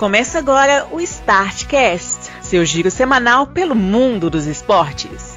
Começa agora o Startcast, seu giro semanal pelo mundo dos esportes.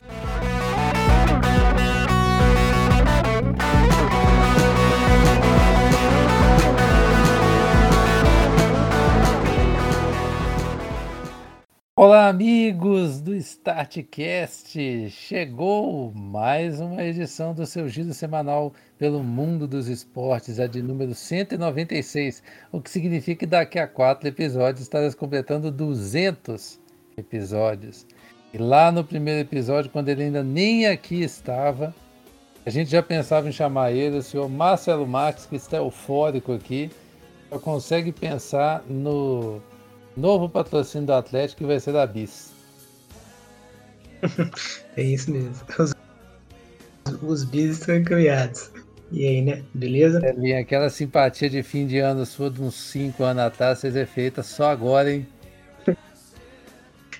Olá, amigos do Startcast! Chegou mais uma edição do seu giro semanal pelo mundo dos esportes, a de número 196, o que significa que daqui a quatro episódios estaremos completando 200 episódios. E lá no primeiro episódio, quando ele ainda nem aqui estava, a gente já pensava em chamar ele, o senhor Marcelo Marques, que está eufórico aqui, só consegue pensar no Novo patrocínio do Atlético que vai ser da Bis. é isso mesmo. Os, os bis estão encaminhados. E aí, né? Beleza? É, aquela simpatia de fim de ano sua de uns 5 anos atrás, vocês é feita só agora, hein?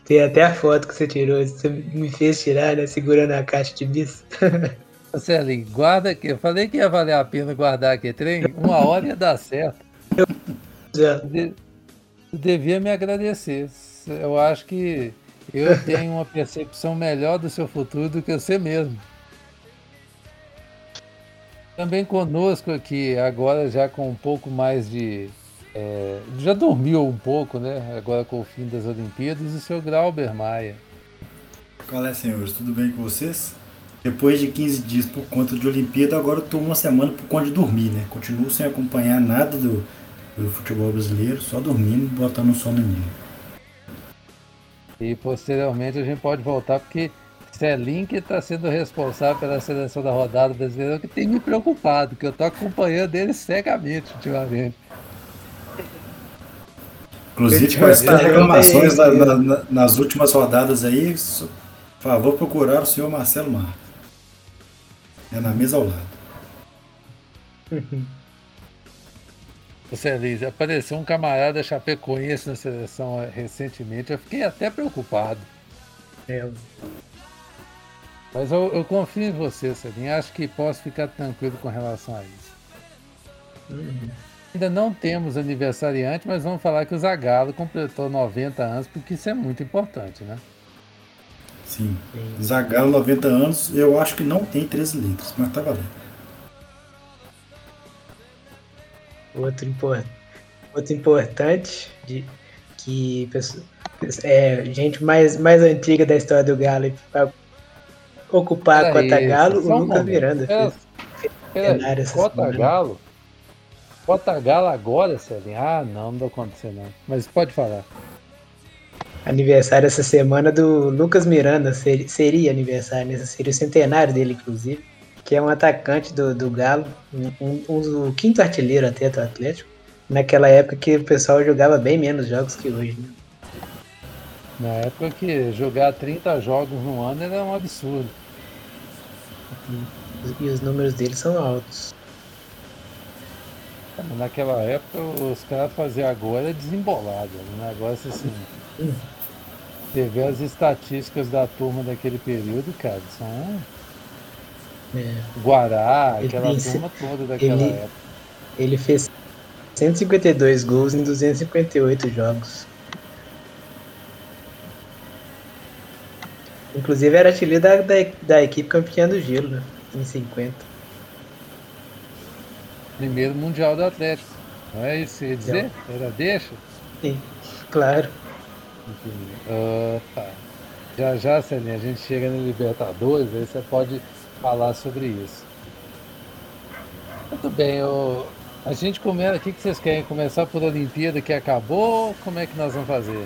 Tem até a foto que você tirou, você me fez tirar, né? Segurando a caixa de bis. Celinho, guarda aqui. Eu falei que ia valer a pena guardar aqui trem. Uma hora ia dar certo. Eu, devia me agradecer. Eu acho que eu tenho uma percepção melhor do seu futuro do que você mesmo. Também conosco aqui, agora já com um pouco mais de. É, já dormiu um pouco, né? Agora com o fim das Olimpíadas, o seu Grauber Maia. Qual é, senhores? Tudo bem com vocês? Depois de 15 dias por conta de Olimpíada, agora eu tô uma semana por conta de dormir, né? Continuo sem acompanhar nada do, do futebol brasileiro, só dormindo e botando o sono em mim. E posteriormente a gente pode voltar porque Celim que está sendo responsável pela seleção da rodada brasileira, que tem me preocupado, que eu estou acompanhando ele cegamente ultimamente. Inclusive com essas reclamações na, na, nas últimas rodadas aí, por favor procurar o senhor Marcelo Marques. É na mesa ao lado. Você Liz, apareceu um camarada chapecoense na seleção eh, recentemente, eu fiquei até preocupado. É. Mas eu, eu, confio em você, Celinho. Acho que posso ficar tranquilo com relação a isso. Uhum. Ainda não temos aniversariante, mas vamos falar que o Zagallo completou 90 anos, porque isso é muito importante, né? Sim. Zagallo, 90 anos, eu acho que não tem 13 litros, mas tá valendo. Outro, import, outro importante de, que é, gente mais, mais antiga da história do Galo para ocupar a Cota Galo, o Lucas Miranda. Pera, Cota Galo? Cota Galo agora, Celinho? Ah, não, não vai acontecer não. Mas pode falar. Aniversário essa semana do Lucas Miranda, seria, seria aniversário, né? seria o centenário dele, inclusive que é um atacante do, do Galo, um, um, o quinto artilheiro até do Atlético, naquela época que o pessoal jogava bem menos jogos que hoje. Né? Na época que jogar 30 jogos no ano era um absurdo. E os números dele são altos. Naquela época os caras faziam agora desembolado, um negócio assim. Hum. Teve as estatísticas da turma daquele período, cara, são é. Guará, aquela ele, turma toda daquela ele, época. Ele fez 152 gols em 258 jogos. Inclusive era artilheiro da, da, da, equipe campeã do gelo, né? Em 50. Primeiro Mundial do Atlético. Não é isso que ia dizer? Era deixa? Sim, claro. Uh, tá. Já já, Celinha, a gente chega no Libertadores, aí você pode falar sobre isso. Muito bem, eu... a gente começa. O que vocês querem? Começar por Olimpíada que acabou? Como é que nós vamos fazer?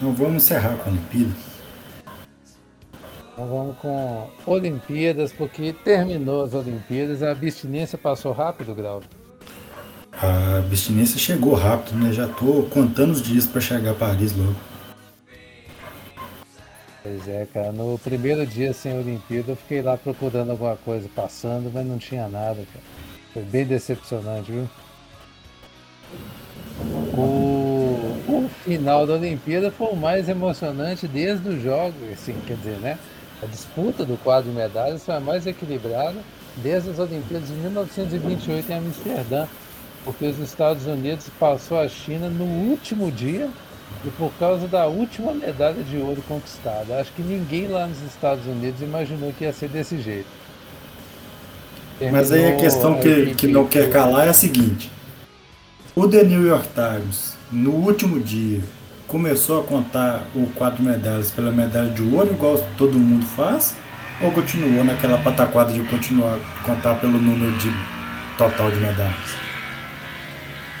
Não vamos encerrar com a Olimpíada. Então vamos com Olimpíadas, porque terminou as Olimpíadas, a abstinência passou rápido, Grau? A abstinência chegou rápido, né? Já tô contando os dias para chegar a Paris logo. Pois é, cara. No primeiro dia sem Olimpíada, eu fiquei lá procurando alguma coisa passando, mas não tinha nada, cara. Foi bem decepcionante, viu? O, o final da Olimpíada foi o mais emocionante desde os jogos, assim, quer dizer, né? A disputa do quadro de medalhas foi a mais equilibrada desde as Olimpíadas de 1928 em Amsterdã, porque os Estados Unidos passou a China no último dia e por causa da última medalha de ouro conquistada. Acho que ninguém lá nos Estados Unidos imaginou que ia ser desse jeito. Terminou Mas aí a questão a que, que não quer calar é a seguinte: o The New York Times, no último dia, começou a contar o quatro medalhas pela medalha de ouro, igual todo mundo faz, ou continuou naquela pataquada de continuar a contar pelo número de total de medalhas?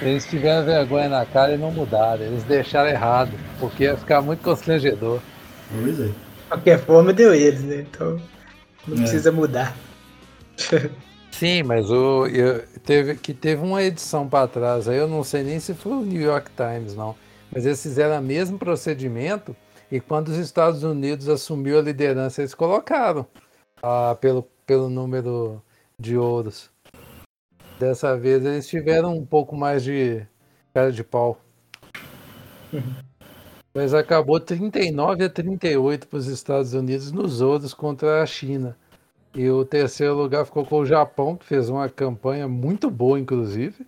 Eles tiveram vergonha na cara e não mudaram. Eles deixaram errado, porque ia ficar muito constrangedor. Pois é. Qualquer forma deu eles, né? Então não é. precisa mudar. Sim, mas o, eu, teve, que teve uma edição para trás, aí eu não sei nem se foi o New York Times, não. Mas eles fizeram o mesmo procedimento e quando os Estados Unidos assumiu a liderança, eles colocaram ah, pelo, pelo número de ouros. Dessa vez eles tiveram um pouco mais de cara de pau. Mas acabou 39 a 38 para os Estados Unidos nos ouros contra a China. E o terceiro lugar ficou com o Japão, que fez uma campanha muito boa, inclusive,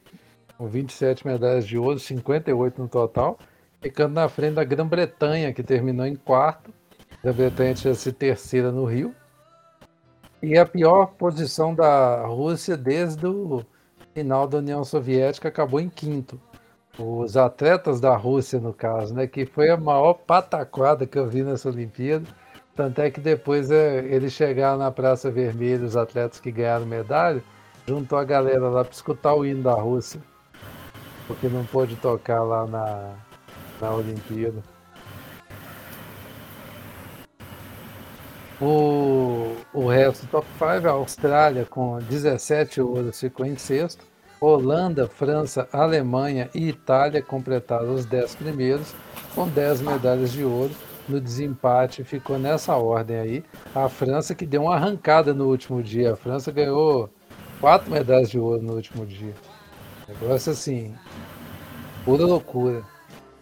com 27 medalhas de ouro, 58 no total, ficando na frente da Grã-Bretanha, que terminou em quarto. A Grã-Bretanha tinha sido terceira no Rio. E a pior posição da Rússia desde o final da União Soviética acabou em quinto. Os atletas da Rússia, no caso, né, que foi a maior pataquada que eu vi nessa Olimpíada. Tanto é que depois é, eles chegaram na Praça Vermelha, os atletas que ganharam medalha, juntou a galera lá para escutar o hino da Rússia. Porque não pôde tocar lá na, na Olimpíada. O, o resto top 5, a Austrália com 17 ouros ficou em sexto. Holanda, França, Alemanha e Itália completaram os 10 primeiros com 10 medalhas de ouro. No desempate ficou nessa ordem aí. A França que deu uma arrancada no último dia. A França ganhou quatro medalhas de ouro no último dia. Negócio assim, pura loucura.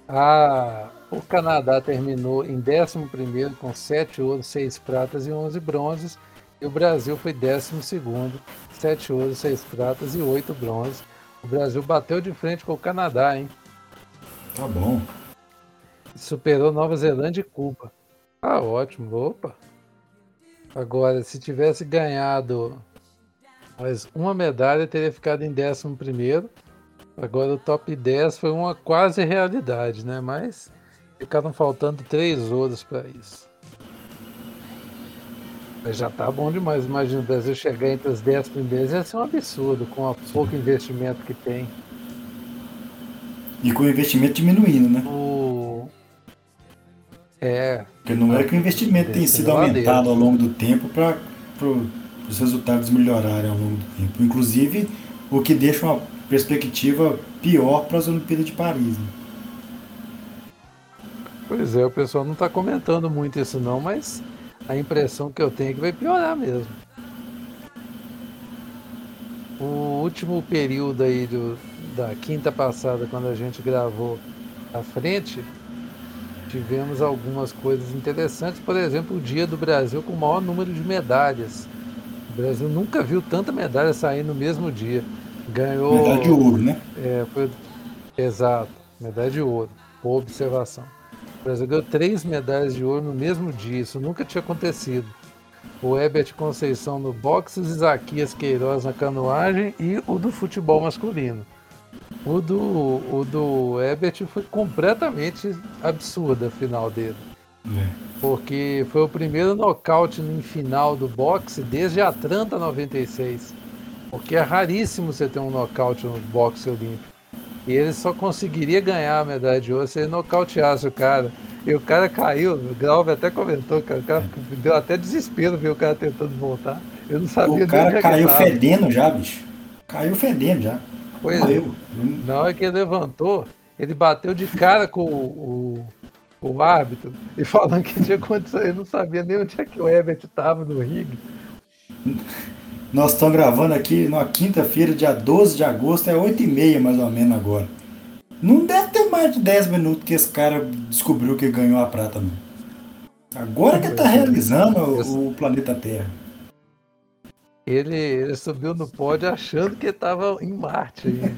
A, o Canadá terminou em 11 com 7 ouros, 6 pratas e 11 bronzes. E o Brasil foi 12, 7 ouros, 6 pratas e 8 bronzes. O Brasil bateu de frente com o Canadá, hein? Tá bom. Superou Nova Zelândia e Cuba. Ah, ótimo. Opa. Agora, se tivesse ganhado mais uma medalha, teria ficado em 11 primeiro Agora o top 10 foi uma quase realidade, né? Mas ficaram faltando três ouros para isso. Mas já tá bom demais. Imagina o Brasil chegar entre os 10 primeiros, ia ser um absurdo com o pouco investimento que tem. E com o investimento diminuindo, né? O... É. Porque não é que o investimento tem sido aumentado ao longo do tempo para os resultados melhorarem ao longo do tempo. Inclusive, o que deixa uma perspectiva pior para as Olimpíadas de Paris. Né? Pois é, o pessoal não está comentando muito isso não, mas a impressão que eu tenho é que vai piorar mesmo. O último período aí do, da quinta passada, quando a gente gravou à frente, tivemos algumas coisas interessantes. Por exemplo, o dia do Brasil com o maior número de medalhas. O Brasil nunca viu tanta medalha sair no mesmo dia. Ganhou. Medalha de ouro, né? É, foi. Exato, medalha de ouro. Boa observação. O Brasil ganhou três medalhas de ouro no mesmo dia. Isso nunca tinha acontecido. O Herbert Conceição no boxe, o Isaquias Queiroz na canoagem e o do futebol masculino. O do, o do Herbert foi completamente absurda a final dele. É. Porque foi o primeiro nocaute em final do boxe desde Atlanta 96. Porque é raríssimo você ter um nocaute no boxe olímpico. E ele só conseguiria ganhar a medalha de ouro se ele nocauteasse o cara. E o cara caiu, o Galvez até comentou, cara, o cara deu até desespero ver o cara tentando voltar. Eu não sabia O cara caiu fedendo já, bicho. Caiu fedendo já. Pois é. Na hora que ele levantou, ele bateu de cara com o, o, o árbitro e falando que tinha condição. Ele não sabia nem onde é que o Herbert estava no ringue. Nós estamos gravando aqui na quinta-feira, dia 12 de agosto, é 8h30 mais ou menos agora. Não deve ter mais de 10 minutos que esse cara descobriu que ganhou a prata, não. Agora que está realizando o, o, planeta Terra. Ele, ele, subiu no pódio achando que estava em Marte.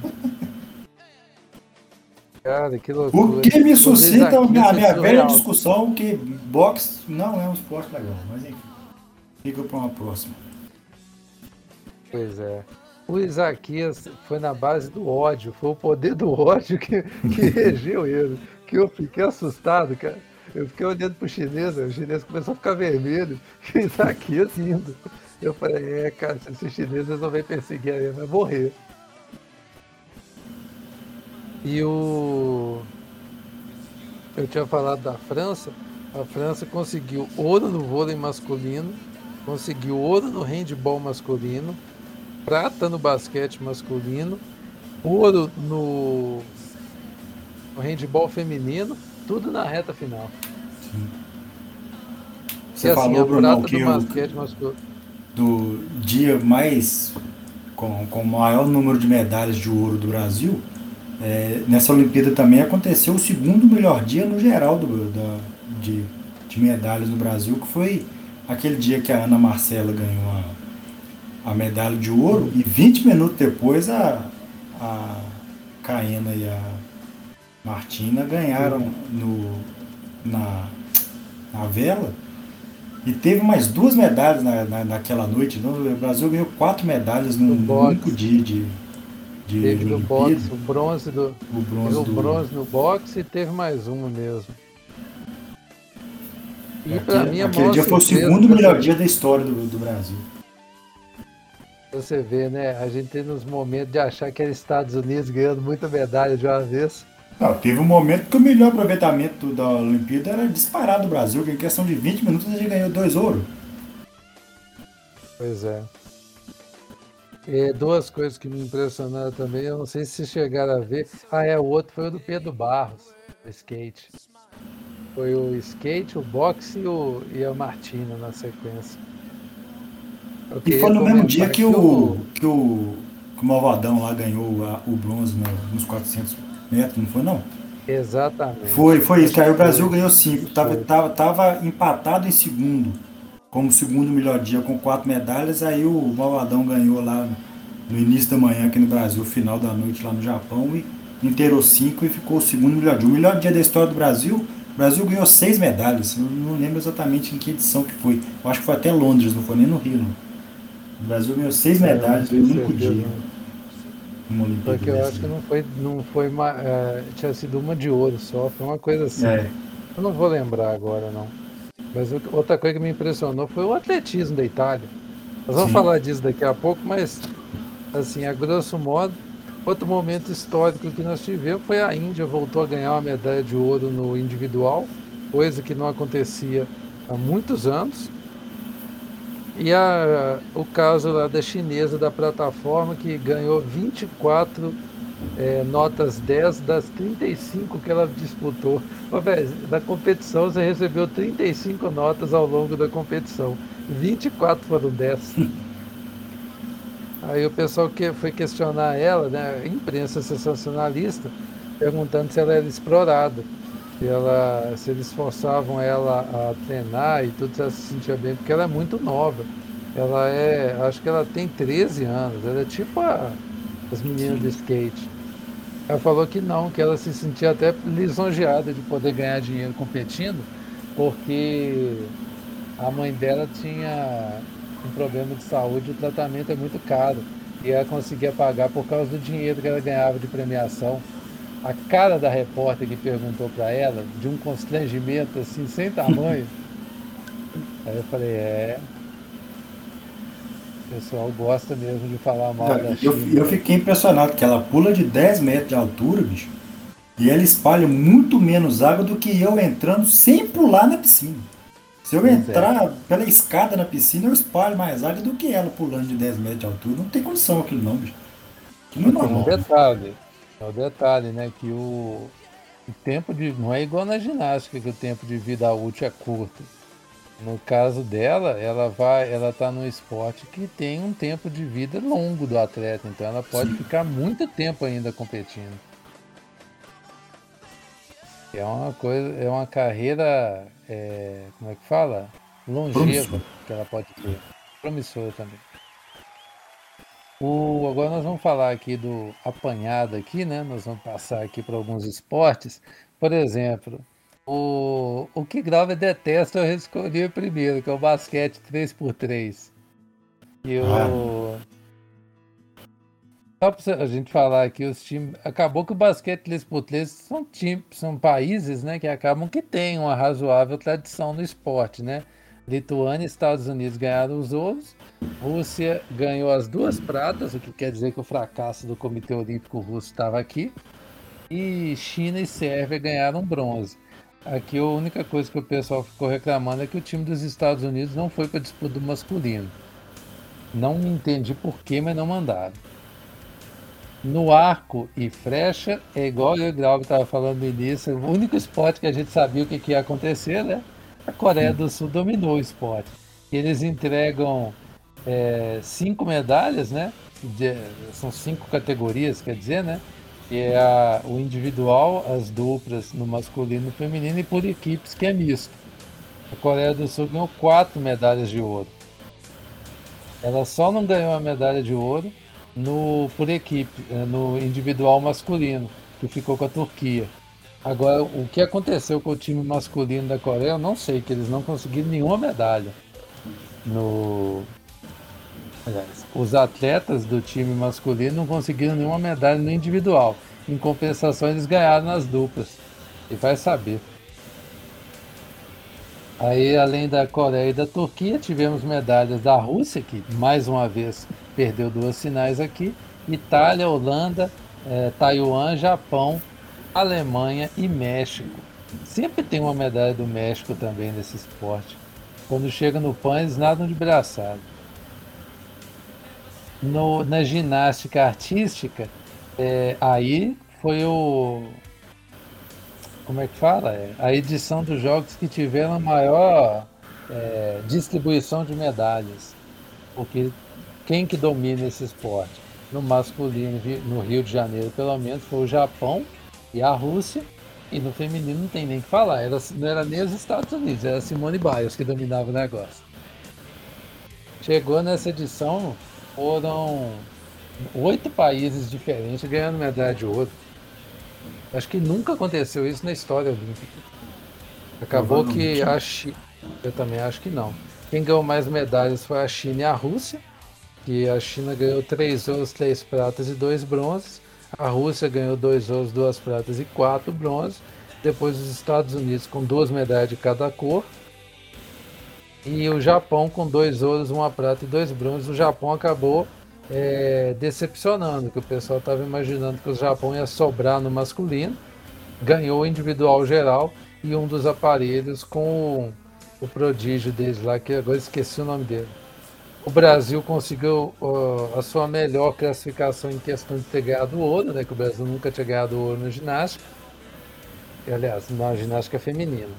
Cara, que loucura. O que me suscita a minha, a minha velha discussão que boxe não é um esporte legal, mas enfim. Fica para uma próxima. Pois é. O Isaquias foi na base do ódio, foi o poder do ódio que, que regeu ele. Que eu fiquei assustado, cara. Eu fiquei olhando pro chinês, o chinês começou a ficar vermelho, e o Isaquias indo. Eu falei, é, cara, se esse chinês resolver perseguir ele, vai morrer. E o. Eu tinha falado da França. A França conseguiu ouro no vôlei masculino, conseguiu ouro no handball masculino, prata no basquete masculino, ouro no, no handball feminino, tudo na reta final. Você e assim, falou, Brunão, prata que do masculino. do dia mais com, com o maior número de medalhas de ouro do Brasil, é, nessa Olimpíada também aconteceu o segundo melhor dia no geral do, da, de, de medalhas no Brasil, que foi aquele dia que a Ana Marcela ganhou a, a medalha de ouro e 20 minutos depois a, a Caena e a Martina ganharam no, na, na vela. E teve mais duas medalhas na, na, naquela noite. Então, o Brasil ganhou quatro medalhas num boxe. único dia de, de, Teve no boxe, o bronze do. O bronze o do. bronze no boxe e teve mais uma mesmo. E Aquele, mim aquele dia foi o segundo melhor dia da história do, do Brasil. Você vê, né? A gente tem nos momentos de achar que era Estados Unidos ganhando muita medalha de uma vez. Não, teve um momento que o melhor aproveitamento da Olimpíada era disparado do Brasil, que em questão de 20 minutos a gente ganhou dois ouros. Pois é. E duas coisas que me impressionaram também, eu não sei se chegaram a ver. Ah, é, o outro foi o do Pedro Barros, o skate. Foi o skate, o boxe e, o, e a Martina na sequência. E foi no mesmo comentar dia que o, que o, que o Malvadão lá ganhou a- o bronze no- nos 400 metros, não foi não? Exatamente. Foi, foi isso, aí o Foi. Brasil ganhou cinco. Tava, Foi. tava, tava empatado em segundo, como segundo melhor dia, com quatro medalhas. Aí o Malvadão ganhou lá no início da manhã aqui no Brasil, final da noite lá no Japão, e inteirou cinco e ficou o segundo melhor dia. O melhor dia da história do Brasil, o Brasil ganhou seis medalhas. Eu não lembro exatamente em que edição que foi. Eu acho que foi até Londres, não foi nem no Rio. Não. O Brasil ganhou seis medalhas no único dia. numa Olimpíada Porque eu acho que não foi, não foi uma, é, tinha sido uma de ouro só, foi uma coisa assim. É. Eu não vou lembrar agora não. Mas outra coisa que me impressionou foi o atletismo da Itália. Nós vamos Sim. falar disso daqui a pouco, mas assim, a grosso modo, outro momento histórico que nós tivemos foi a Índia voltou a ganhar uma medalha de ouro no individual, coisa que não acontecia há muitos anos. E a, o caso lá da chinesa da plataforma que ganhou 24 é, notas 10 das 35 que ela disputou. Ô, da competição você recebeu 35 notas ao longo da competição. 24 foram 10. Aí o pessoal que foi questionar ela, né, imprensa sensacionalista, perguntando se ela era explorada, ela, se eles forçavam ela a treinar e tudo, se ela se sentia bem, porque ela é muito nova. Ela é, acho que ela tem 13 anos, ela é tipo a, as meninas do skate. Ela falou que não, que ela se sentia até lisonjeada de poder ganhar dinheiro competindo, porque a mãe dela tinha um problema de saúde e o tratamento é muito caro. E ela conseguia pagar por causa do dinheiro que ela ganhava de premiação. A cara da repórter que perguntou para ela, de um constrangimento assim, sem tamanho. Aí eu falei, é. O pessoal gosta mesmo de falar mal da Eu, China. eu fiquei impressionado que ela pula de 10 metros de altura, bicho. E ela espalha muito menos água do que eu entrando sem pular na piscina. Se eu é. entrar pela escada na piscina, eu espalho mais água do que ela pulando de 10 metros de altura. Não tem condição aquilo não, bicho. Aquilo não é Tem um normal. detalhe, é o detalhe, né? Que o, o tempo de. Não é igual na ginástica, que o tempo de vida útil é curto. No caso dela, ela vai, ela tá num esporte que tem um tempo de vida longo do atleta, então ela pode Sim. ficar muito tempo ainda competindo. É uma coisa, é uma carreira, é, como é que fala? Longeva que ela pode ter. Promissora também. O, agora nós vamos falar aqui do apanhado aqui, né? Nós vamos passar aqui para alguns esportes. Por exemplo, o, o que Grava detesta eu escolhi primeiro, que é o basquete 3x3. E o. Ah. Só para a gente falar aqui, os times. Acabou que o basquete 3x3 são, times, são países né, que acabam que têm uma razoável tradição no esporte, né? Lituânia e Estados Unidos ganharam os ouros, Rússia ganhou as duas pratas, o que quer dizer que o fracasso do Comitê Olímpico Russo estava aqui, e China e Sérvia ganharam bronze. Aqui a única coisa que o pessoal ficou reclamando é que o time dos Estados Unidos não foi para a disputa do masculino. Não entendi porquê, mas não mandaram. No arco e frecha, é igual eu e o Grau estava falando no início, o único esporte que a gente sabia o que, que ia acontecer, né? A Coreia do Sul dominou o esporte. Eles entregam é, cinco medalhas, né? De, são cinco categorias, quer dizer, né? Que é a, o individual, as duplas no masculino e feminino e por equipes, que é misto. A Coreia do Sul ganhou quatro medalhas de ouro. Ela só não ganhou a medalha de ouro no por equipe, é, no individual masculino, que ficou com a Turquia. Agora, o que aconteceu com o time masculino da Coreia, eu não sei, que eles não conseguiram nenhuma medalha. No... Os atletas do time masculino não conseguiram nenhuma medalha no individual. Em compensação, eles ganharam nas duplas. E vai saber. Aí, além da Coreia e da Turquia, tivemos medalhas da Rússia, que mais uma vez perdeu duas sinais aqui. Itália, Holanda, eh, Taiwan, Japão, Alemanha e México. Sempre tem uma medalha do México também nesse esporte. Quando chega no PAN, eles nadam de braçada. No, na ginástica artística, é, aí foi o. Como é que fala? É, a edição dos jogos que tiveram a maior é, distribuição de medalhas. Porque quem que domina esse esporte? No masculino, no Rio de Janeiro, pelo menos, foi o Japão e a Rússia. E no feminino não tem nem que falar, era, não era nem os Estados Unidos, era Simone Biles que dominava o negócio. Chegou nessa edição, foram oito países diferentes ganhando medalha de ouro. Acho que nunca aconteceu isso na história olímpica. Acabou que a China. Eu também acho que não. Quem ganhou mais medalhas foi a China e a Rússia. Que a China ganhou três ouros, três pratas e dois bronzes. A Rússia ganhou dois ouros, duas pratas e quatro bronzes. Depois os Estados Unidos com duas medalhas de cada cor. E o Japão com dois ouros, uma prata e dois bronzes. O Japão acabou é, decepcionando, que o pessoal estava imaginando que o Japão ia sobrar no masculino. Ganhou o individual geral e um dos aparelhos com o, o prodígio deles lá, que agora esqueci o nome dele o Brasil conseguiu uh, a sua melhor classificação em questão de ter ganhado ouro, né? Que o Brasil nunca tinha ganhado ouro na ginástica. E, aliás, na ginástica feminina.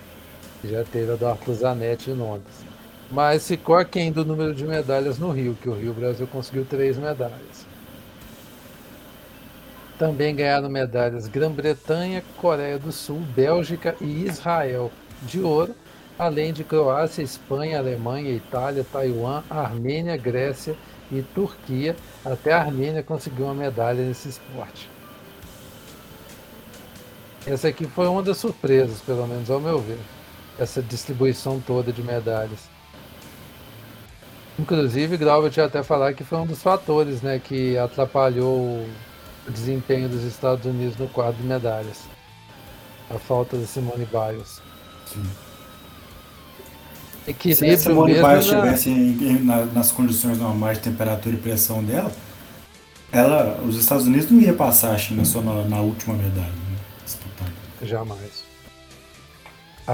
Já teve a do Arthur Zanetti em Londres. Mas ficou aquém do número de medalhas no Rio, que o Rio Brasil conseguiu três medalhas. Também ganharam medalhas Grã-Bretanha, Coreia do Sul, Bélgica e Israel de ouro além de Croácia, Espanha, Alemanha, Itália, Taiwan, Armênia, Grécia e Turquia. Até a Armênia conseguiu uma medalha nesse esporte. Essa aqui foi uma das surpresas, pelo menos ao meu ver, essa distribuição toda de medalhas. Inclusive, Graubert tinha até falar que foi um dos fatores né, que atrapalhou o desempenho dos Estados Unidos no quadro de medalhas. A falta de Simone Biles. Sim. Equilíbrio Se a Simone Biles estivesse na... nas condições normais de temperatura e pressão dela, ela, os Estados Unidos não ia passar a China só na, na última medalha né, disputada. Jamais.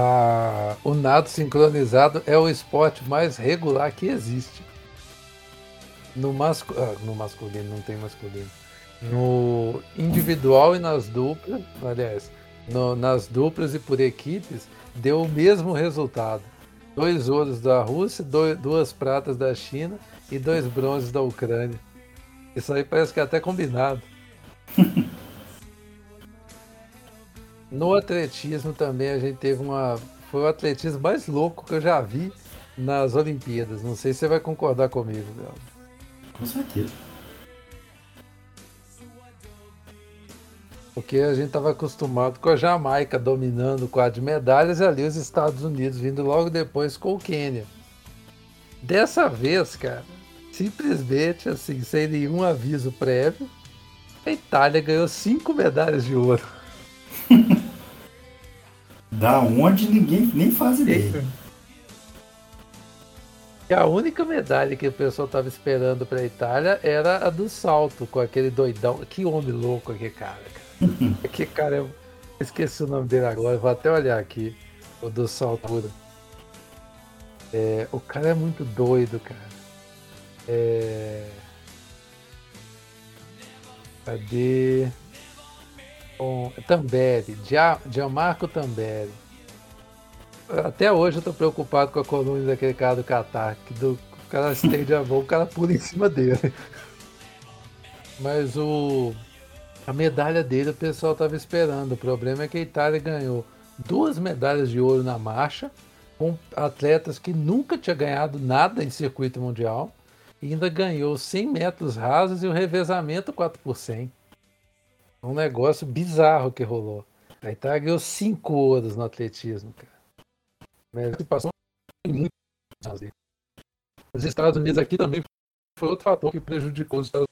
Ah, o nado sincronizado é o esporte mais regular que existe. No, mascu... Ah, no masculino, não tem masculino. No individual e nas duplas, aliás, no, nas duplas e por equipes, deu o mesmo resultado dois ouros da Rússia, dois, duas pratas da China e dois bronzes da Ucrânia. Isso aí parece que é até combinado. No atletismo também a gente teve uma. Foi o atletismo mais louco que eu já vi nas Olimpíadas. Não sei se você vai concordar comigo, Léo. Com certeza. Porque a gente estava acostumado com a Jamaica dominando o quadro de medalhas e ali os Estados Unidos vindo logo depois com o Quênia. Dessa vez, cara, simplesmente assim, sem nenhum aviso prévio, a Itália ganhou cinco medalhas de ouro. da onde ninguém nem faz ideia. E a única medalha que o pessoal estava esperando para a Itália era a do salto, com aquele doidão. Que homem louco aquele cara, cara. que cara, eu esqueci o nome dele agora, vou até olhar aqui. O do salto. É, o cara é muito doido, cara. É... Cadê? Com Tamberi, Gianmarco. Até hoje eu tô preocupado com a coluna daquele cara do Qatar, que do, o cara estende a mão, o cara pula em cima dele. Mas o a medalha dele o pessoal tava esperando. O problema é que a Itália ganhou duas medalhas de ouro na marcha, com atletas que nunca tinha ganhado nada em circuito mundial, e ainda ganhou 100 metros rasos e o revezamento 4 por 100. Um negócio bizarro que rolou. A Itália ganhou 5 ouros no atletismo, cara. Né? Participação muito Os Estados Unidos aqui também foi outro fator que prejudicou os Estados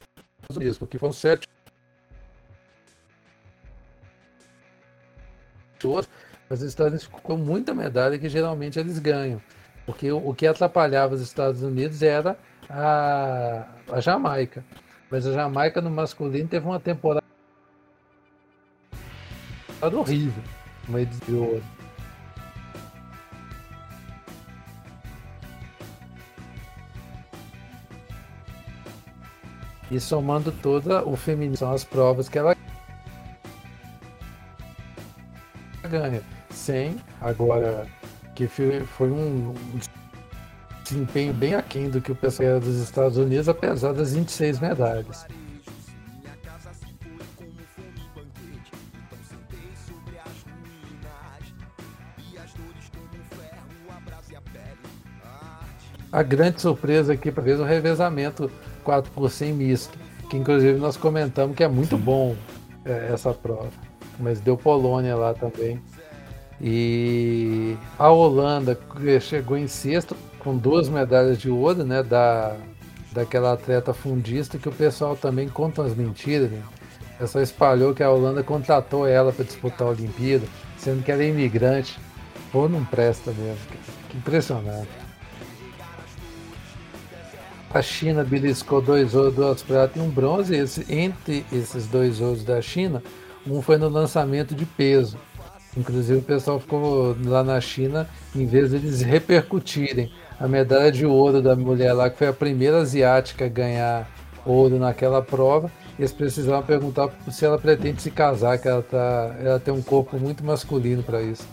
Unidos, porque foram sete mas os Estados Unidos com muita medalha que geralmente eles ganham. Porque o que atrapalhava os Estados Unidos era a, a Jamaica. Mas a Jamaica no masculino teve uma temporada horrível. Uma ouro. E somando toda o feminino, são as provas que ela ganha. Sem, agora, que foi um desempenho bem aquém do que o pessoal dos Estados Unidos, apesar das 26 medalhas. A grande surpresa aqui para ver o revezamento 4 por 100 misto, que inclusive nós comentamos que é muito bom é, essa prova. Mas deu Polônia lá também. E a Holanda chegou em sexto com duas medalhas de ouro, né? Da, daquela atleta fundista que o pessoal também conta as mentiras. Né? O pessoal espalhou que a Holanda contratou ela para disputar a Olimpíada, sendo que ela é imigrante. Pô, não presta mesmo. Que impressionante. A China beliscou dois ouros, duas pratas e um bronze. Esse, entre esses dois ouros da China, um foi no lançamento de peso. Inclusive o pessoal ficou lá na China, em vez de eles repercutirem a medalha de ouro da mulher lá, que foi a primeira asiática a ganhar ouro naquela prova, eles precisavam perguntar se ela pretende se casar, que ela, tá, ela tem um corpo muito masculino para isso.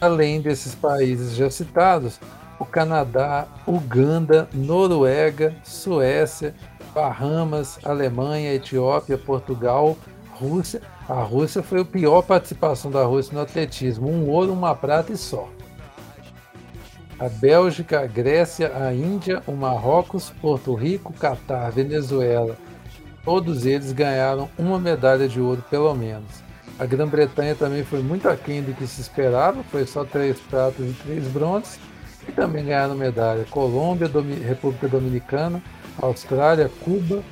Além desses países já citados, o Canadá, Uganda, Noruega, Suécia, Bahamas, Alemanha, Etiópia, Portugal, Rússia. A Rússia foi a pior participação da Rússia no atletismo, um ouro, uma prata e só. A Bélgica, a Grécia, a Índia, o Marrocos, Porto Rico, Catar, Venezuela, todos eles ganharam uma medalha de ouro pelo menos. A Grã-Bretanha também foi muito aquém do que se esperava, foi só três pratas e três bronzes, e também ganharam medalha. Colômbia, Domi República Dominicana, Austrália, Cuba,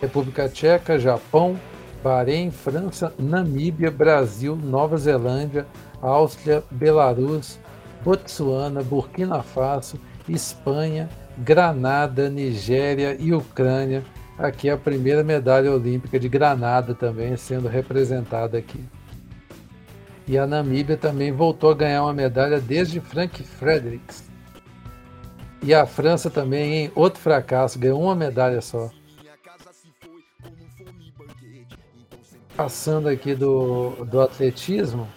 República Tcheca, Japão, Bahrein, França, Namíbia, Brasil, Nova Zelândia, Áustria, Belarus, Botsuana, Burkina Faso, Espanha, Granada, Nigéria e Ucrânia. Aqui a primeira medalha olímpica de Granada também sendo representada aqui. E a Namíbia também voltou a ganhar uma medalha desde Frank Fredericks. E a França também, em outro fracasso, ganhou uma medalha só. Passando aqui do, do atletismo.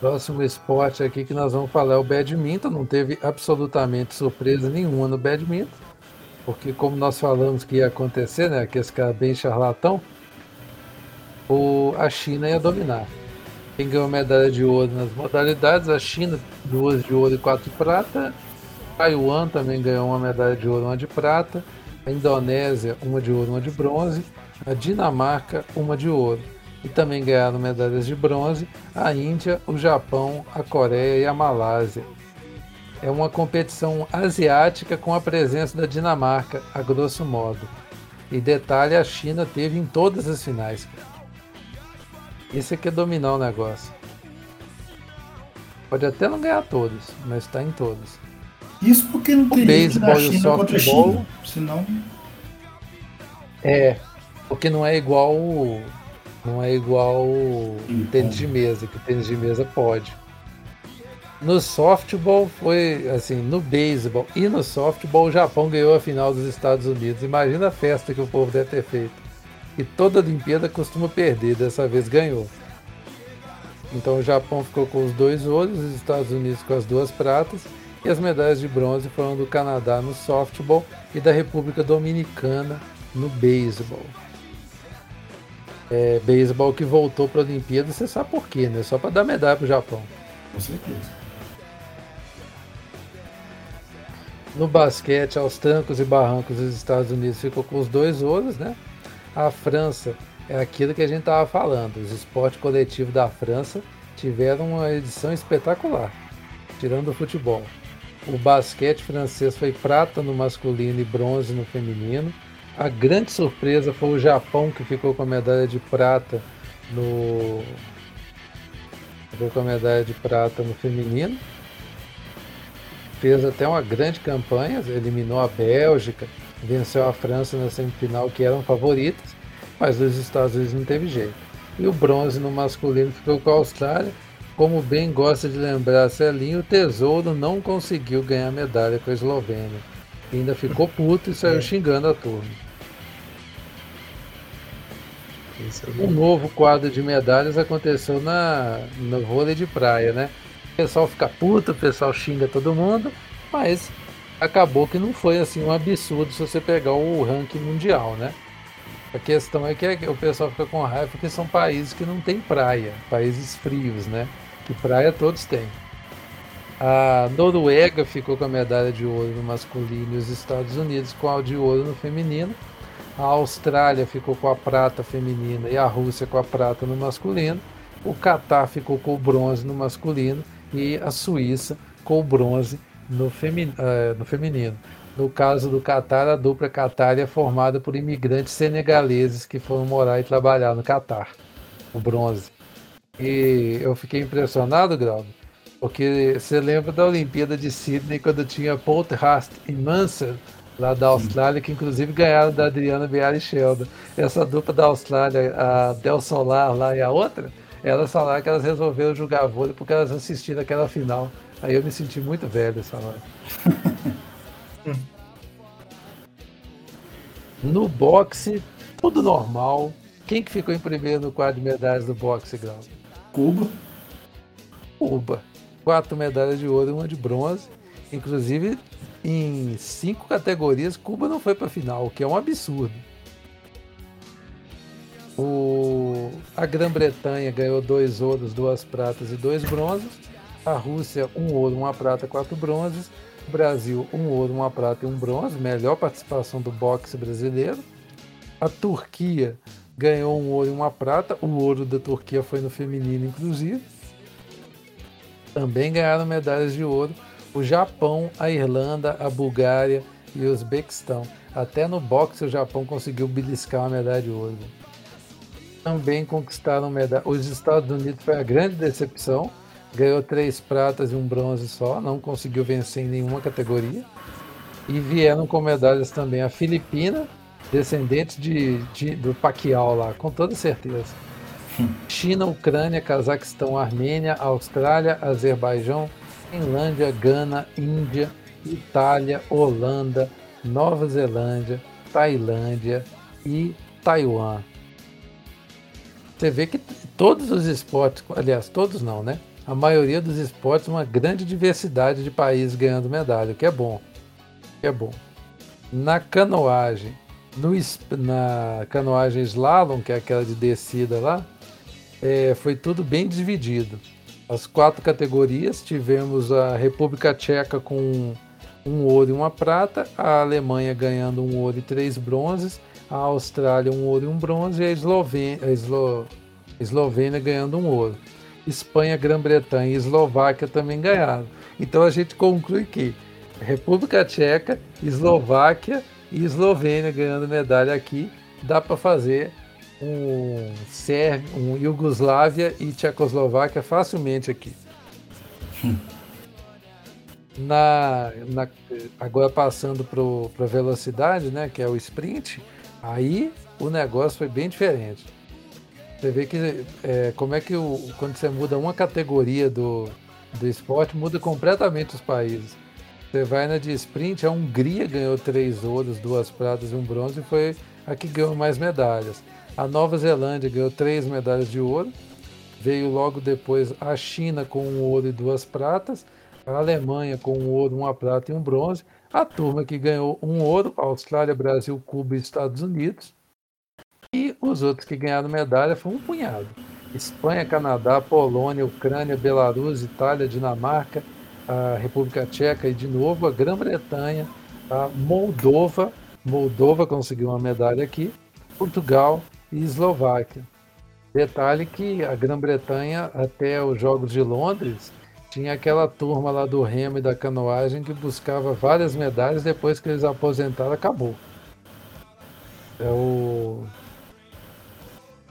Próximo esporte aqui que nós vamos falar é o badminton. Não teve absolutamente surpresa nenhuma no badminton. Porque como nós falamos que ia acontecer, né? Que esse cara bem charlatão, o, a China ia dominar. Quem ganhou medalha de ouro nas modalidades, a China, duas de ouro e quatro de prata. Taiwan também ganhou uma medalha de ouro e uma de prata. a Indonésia uma de ouro, uma de bronze, a Dinamarca uma de ouro. E também ganharam medalhas de bronze a Índia, o Japão, a Coreia e a Malásia. É uma competição asiática com a presença da Dinamarca, a grosso modo. E detalhe, a China teve em todas as finais. Esse aqui é dominar o negócio. Pode até não ganhar todos, mas está em todos. Isso porque não tem beisebol e o softball. Senão. É, porque não é igual. Não é igual tênis de mesa, que o tênis de mesa pode. No softball foi assim, no beisebol e no softball o Japão ganhou a final dos Estados Unidos. Imagina a festa que o povo deve ter feito. E toda Olimpíada costuma perder, dessa vez ganhou. Então o Japão ficou com os dois ouros, os Estados Unidos com as duas pratas e as medalhas de bronze foram do Canadá no softball e da República Dominicana no beisebol. É, beisebol que voltou para a Olimpíada, você sabe por quê, né? Só para dar medalha para o Japão. Com certeza. No basquete, aos trancos e barrancos, os Estados Unidos ficou com os dois ouros, né? A França é aquilo que a gente estava falando. Os esportes coletivos da França tiveram uma edição espetacular, tirando o futebol. O basquete francês foi prata no masculino e bronze no feminino. A grande surpresa foi o Japão, que ficou com a medalha de prata no. Ficou com a medalha de prata no feminino. Fez até uma grande campanha, eliminou a Bélgica, venceu a França na semifinal, que eram favoritas mas os Estados Unidos não teve jeito. E o bronze no masculino ficou com a Austrália. Como bem gosta de lembrar Celinho, o Tesouro não conseguiu ganhar medalha com a Eslovênia. E ainda ficou puto e saiu é. xingando a turma. Um novo quadro de medalhas aconteceu na, no vôlei de praia, né? O pessoal fica puto, o pessoal xinga todo mundo, mas acabou que não foi assim um absurdo se você pegar o ranking mundial, né? A questão é que o pessoal fica com raiva porque são países que não tem praia, países frios, né? Que praia todos têm. A Noruega ficou com a medalha de ouro no masculino e os Estados Unidos com a de ouro no feminino. A Austrália ficou com a prata feminina e a Rússia com a prata no masculino. O Catar ficou com o bronze no masculino e a Suíça com o bronze no, femi uh, no feminino. No caso do Catar, a dupla Catar é formada por imigrantes senegaleses que foram morar e trabalhar no Catar, o bronze. E eu fiquei impressionado, Grau, porque você lembra da Olimpíada de Sydney quando tinha Polterhast e Mansell, lá da Austrália, que inclusive ganharam da Adriana Biari Sheldon. Essa dupla da Austrália, a Del Solar lá e a outra, elas falaram que elas resolveram jogar vôlei porque elas assistiram aquela final. Aí eu me senti muito velho essa hora. No boxe, tudo normal. Quem que ficou em primeiro no quadro de medalhas do boxe, Grau? Cuba. Cuba. Quatro medalhas de ouro e uma de bronze. Inclusive, em cinco categorias, Cuba não foi para a final, o que é um absurdo. O... A Grã-Bretanha ganhou dois ouros, duas pratas e dois bronzes. A Rússia, um ouro, uma prata, quatro bronzes. Brasil, um ouro, uma prata e um bronze, melhor participação do boxe brasileiro. A Turquia ganhou um ouro e uma prata, o ouro da Turquia foi no feminino, inclusive. Também ganharam medalhas de ouro o Japão, a Irlanda, a Bulgária e o Uzbequistão. Até no boxe o Japão conseguiu beliscar uma medalha de ouro. Também conquistaram medalha. Os Estados Unidos foi a grande decepção ganhou três pratas e um bronze só, não conseguiu vencer em nenhuma categoria. E vieram com medalhas também a Filipina, descendente de, de, do Paquial lá, com toda certeza. China, Ucrânia, Cazaquistão, Armênia, Austrália, Azerbaijão, Finlândia, Gana, Índia, Itália, Holanda, Nova Zelândia, Tailândia e Taiwan. Você vê que todos os esportes, aliás, todos não, né? A maioria dos esportes uma grande diversidade de países ganhando medalha, o que é bom. Que é bom. Na canoagem, no, na canoagem slalom, que é aquela de descida lá, é, foi tudo bem dividido. As quatro categorias tivemos a República Tcheca com um ouro e uma prata, a Alemanha ganhando um ouro e três bronzes, a Austrália um ouro e um bronze e a Eslovênia, a Eslo, Eslovênia ganhando um ouro. Espanha, Grã-Bretanha e Eslováquia também ganharam. Então a gente conclui que República Tcheca, Eslováquia e Eslovênia ganhando medalha aqui. Dá para fazer um Sérvia, um Iugoslávia e Tchecoslováquia facilmente aqui. Hum. Na, na, agora passando para a velocidade, né, que é o sprint, aí o negócio foi bem diferente. Você vê que é, como é que o, quando você muda uma categoria do, do esporte, muda completamente os países. Você vai na de sprint, a Hungria ganhou três ouros, duas pratas e um bronze, e foi a que ganhou mais medalhas. A Nova Zelândia ganhou três medalhas de ouro. Veio logo depois a China com um ouro e duas pratas. A Alemanha com um ouro, uma prata e um bronze. A turma que ganhou um ouro, Austrália, Brasil, Cuba e Estados Unidos. Os outros que ganharam medalha foi um punhado. Espanha, Canadá, Polônia, Ucrânia, Belarus, Itália, Dinamarca, a República Tcheca e de novo a Grã-Bretanha, a Moldova, Moldova conseguiu uma medalha aqui, Portugal e Eslováquia. Detalhe que a Grã-Bretanha, até os Jogos de Londres, tinha aquela turma lá do remo e da canoagem que buscava várias medalhas, depois que eles aposentaram, acabou. É o...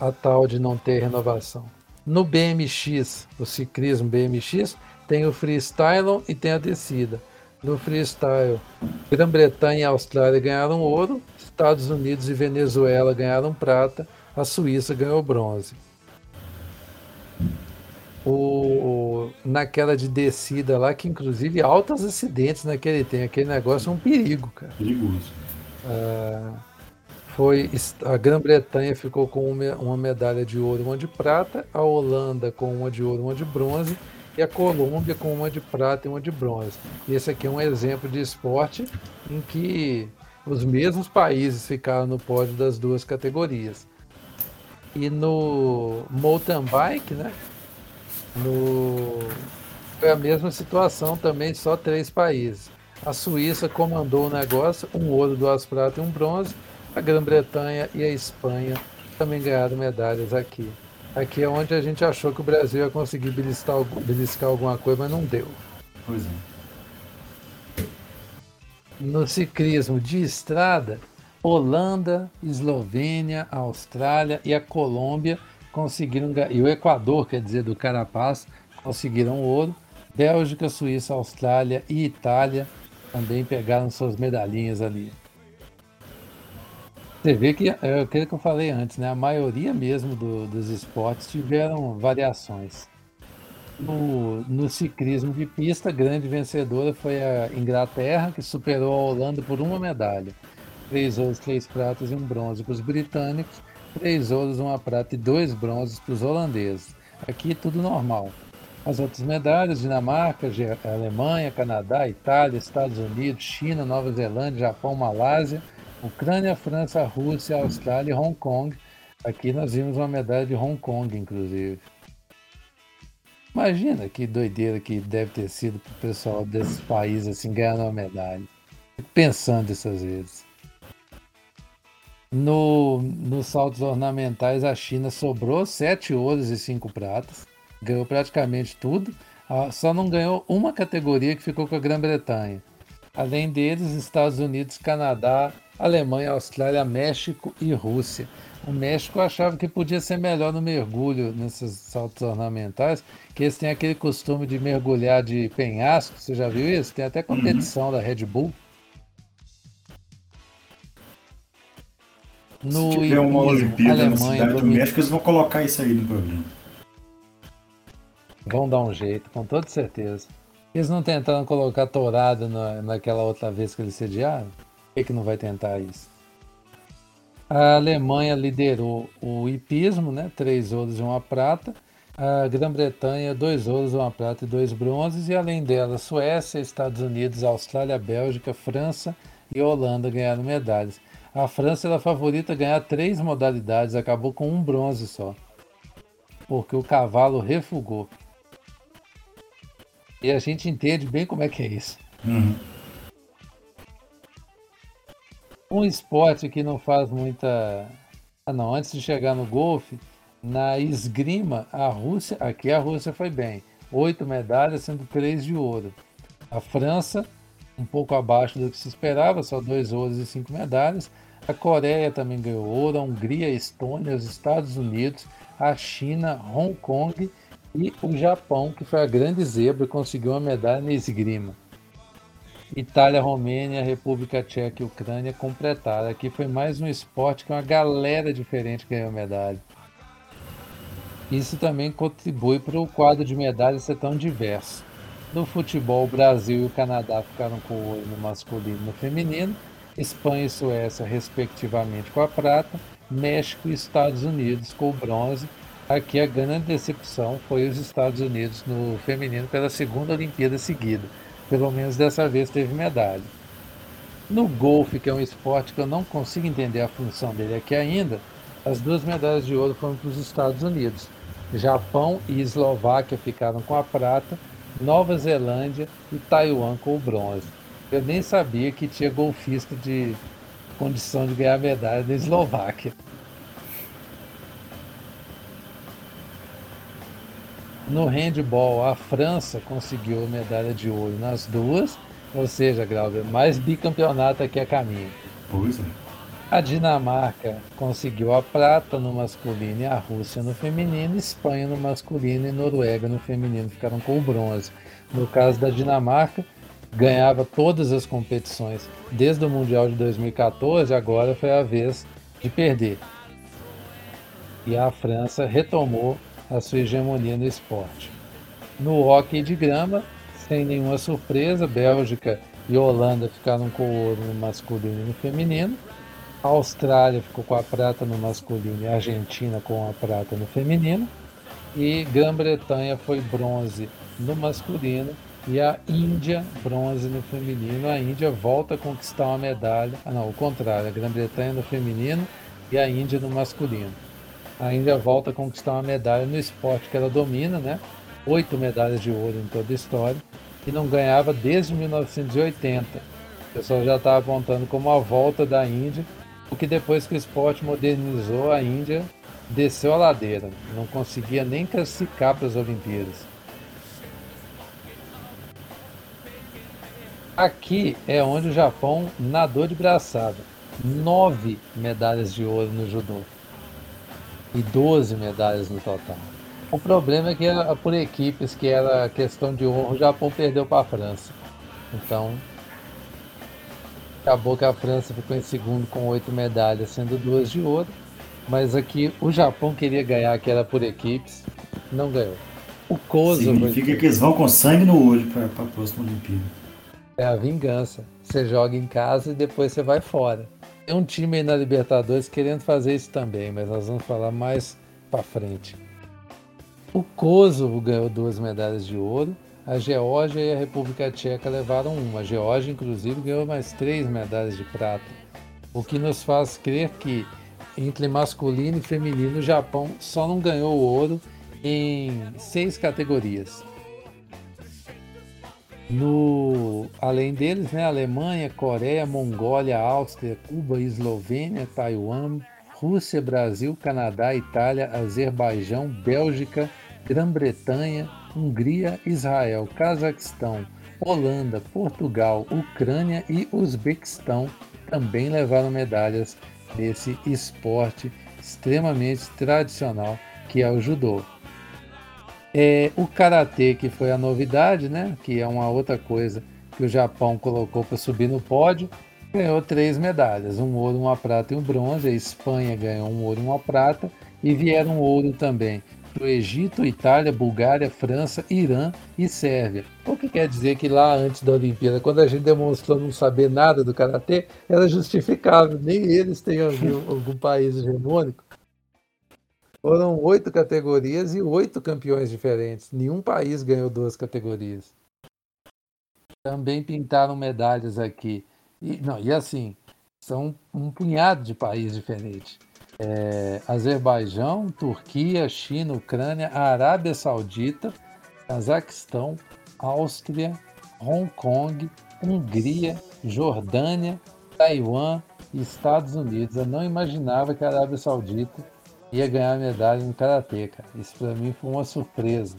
a tal de não ter renovação. No BMX, o ciclismo BMX, tem o freestyle e tem a descida. No freestyle, Grã-Bretanha e Austrália ganharam ouro, Estados Unidos e Venezuela ganharam prata, a Suíça ganhou bronze. O, naquela de descida lá, que inclusive altos acidentes naquele tem, aquele negócio é um perigo, cara. Perigoso. Ah, foi a Grã-Bretanha ficou com uma medalha de ouro, uma de prata, a Holanda com uma de ouro, uma de bronze e a Colômbia com uma de prata e uma de bronze. E esse aqui é um exemplo de esporte em que os mesmos países ficaram no pódio das duas categorias. E no mountain bike, né? No... Foi a mesma situação também, só três países. A Suíça comandou o negócio, um ouro, duas pratas e um bronze. A Grã-Bretanha e a Espanha também ganharam medalhas aqui. Aqui é onde a gente achou que o Brasil ia conseguir beliscar, beliscar alguma coisa, mas não deu. Pois é. No ciclismo de estrada, Holanda, Eslovênia, Austrália e a Colômbia conseguiram e o Equador, quer dizer, do Carapaz, conseguiram ouro. Bélgica, Suíça, Austrália e Itália também pegaram suas medalhinhas ali. Você vê que é aquilo que eu falei antes, né? A maioria mesmo do, dos esportes tiveram variações. No, no, ciclismo de pista, grande vencedora foi a Inglaterra, que superou a Holanda por uma medalha. Três ouros, três pratas e um bronze para os britânicos, três ouros, uma prata e dois bronzes para os holandeses. Aqui tudo normal. As outras medalhas, Dinamarca, Alemanha, Canadá, Itália, Estados Unidos, China, Nova Zelândia, Japão, Malásia, Ucrânia, França, Rússia, Austrália e Hong Kong. Aqui nós vimos uma medalha de Hong Kong, inclusive. Imagina que doideira que deve ter sido para o pessoal desses países assim ganhar uma medalha. Fico pensando essas vezes. No, nos saltos ornamentais, a China sobrou sete ouros e cinco pratas. Ganhou praticamente tudo. Ah, só não ganhou uma categoria que ficou com a Grã-Bretanha. Além deles, Estados Unidos, Canadá, Alemanha, Austrália, México e Rússia. O México achava que podia ser melhor no mergulho nesses saltos ornamentais, que eles têm aquele costume de mergulhar de penhasco. Você já viu isso? Tem até competição uhum. da Red Bull. No Se tiver uma Olimpíada na cidade do México, eles vão colocar isso aí no programa. Vão dar um jeito, com toda certeza. Eles não tentaram colocar tourada na, naquela outra vez que eles sediaram? Que, que não vai tentar isso? A Alemanha liderou o hipismo, né? três ouros e uma prata. A Grã-Bretanha, dois ouros, uma prata e dois bronzes. E além dela, Suécia, Estados Unidos, Austrália, Bélgica, França e Holanda ganharam medalhas. A França era a favorita a ganhar três modalidades, acabou com um bronze só. Porque o cavalo refugou. E a gente entende bem como é que é isso. Uhum. Um esporte que não faz muita. Ah, não, antes de chegar no golfe, na esgrima, a Rússia, aqui a Rússia foi bem. Oito medalhas, sendo três de ouro. A França, um pouco abaixo do que se esperava, só dois ouros e cinco medalhas. A Coreia também ganhou ouro, a Hungria, a Estônia, os Estados Unidos, a China, Hong Kong e o Japão, que foi a grande zebra, conseguiu uma medalha na esgrima. Itália, Romênia, República Tcheca e Ucrânia completaram. Aqui foi mais um esporte que uma galera diferente ganhou medalha. Isso também contribui para o quadro de medalhas ser tão diverso. No futebol, o Brasil e o Canadá ficaram com o ouro no masculino e no feminino, Espanha e Suécia, respectivamente, com a prata, México e Estados Unidos com o bronze. Aqui a grande decepção foi os Estados Unidos no feminino pela segunda Olimpíada seguida. Pelo menos dessa vez teve medalha. No golfe, que é um esporte que eu não consigo entender a função dele aqui ainda, as duas medalhas de ouro foram para os Estados Unidos. Japão e Eslováquia ficaram com a prata, Nova Zelândia e Taiwan com o bronze. Eu nem sabia que tinha golfista de condição de ganhar medalha da Eslováquia. No handball, a França conseguiu medalha de ouro nas duas, ou seja, Glauber, mais bicampeonato aqui a caminho. Pois é. A Dinamarca conseguiu a prata no masculino e a Rússia no feminino, Espanha no masculino e Noruega no feminino ficaram com o bronze. No caso da Dinamarca, ganhava todas as competições desde o Mundial de 2014, agora foi a vez de perder. E a França retomou a sua hegemonia no esporte. No hóquei de grama, sem nenhuma surpresa, Bélgica e Holanda ficaram com o ouro no masculino e no feminino. A Austrália ficou com a prata no masculino e a Argentina com a prata no feminino. E Grã-Bretanha foi bronze no masculino e a Índia bronze no feminino. A Índia volta a conquistar uma medalha. Ah, não, o contrário, a Grã-Bretanha no feminino e a Índia no masculino. A Índia volta a conquistar uma medalha no esporte que ela domina, né? Oito medalhas de ouro em toda a história e não ganhava desde 1980. O pessoal já estava apontando como a volta da Índia porque depois que o esporte modernizou, a Índia desceu a ladeira, não conseguia nem classificar para as Olimpíadas. Aqui é onde o Japão nadou de braçada. Nove medalhas de ouro no judô e 12 medalhas no total. O problema é que por equipes que era questão de honra, o Japão perdeu para a França. Então Acabou que a França ficou em segundo com oito medalhas, sendo duas de ouro. Mas aqui o Japão queria ganhar, que era por equipes, não ganhou. O Kosovo. Significa que eles vão com sangue no olho para a próxima Olimpíada. É a vingança. Você joga em casa e depois você vai fora. Tem um time aí na Libertadores querendo fazer isso também, mas nós vamos falar mais para frente. O Kosovo ganhou duas medalhas de ouro a Geórgia e a República Tcheca levaram uma. A Geórgia, inclusive, ganhou mais três medalhas de prata, o que nos faz crer que entre masculino e feminino o Japão só não ganhou ouro em seis categorias. No, além deles, né, Alemanha, Coreia, Mongólia, Áustria, Cuba, Eslovênia, Taiwan, Rússia, Brasil, Canadá, Itália, Azerbaijão, Bélgica, Grã-Bretanha, Hungria, Israel, Cazaquistão, Holanda, Portugal, Ucrânia e Uzbequistão também levaram medalhas nesse esporte extremamente tradicional que é o judô. É, o karatê que foi a novidade, né? Que é uma outra coisa que o Japão colocou para subir no pódio, ganhou três medalhas, um ouro, uma prata e um bronze. A Espanha ganhou um ouro e uma prata e vieram ouro também do Egito, Itália, Bulgária, França, Irã e Sérvia. O que quer dizer que lá antes da Olimpíada, quando a gente demonstrou não saber nada do karatê, era justificável, nem eles têm algum, algum país hegemônico. Foram oito categorias e oito campeões diferentes. Nenhum país ganhou duas categorias. Também pintaram medalhas aqui. E, não, e assim, são um punhado de países diferentes é, Azerbaijão, Turquia, China, Ucrânia, Arábia Saudita, Cazaquistão, Áustria, Hong Kong, Hungria, Jordânia, Taiwan, e Estados Unidos. Eu não imaginava que a Arábia Saudita ia ganhar medalha no karatê, cara. Isso para mim foi uma surpresa.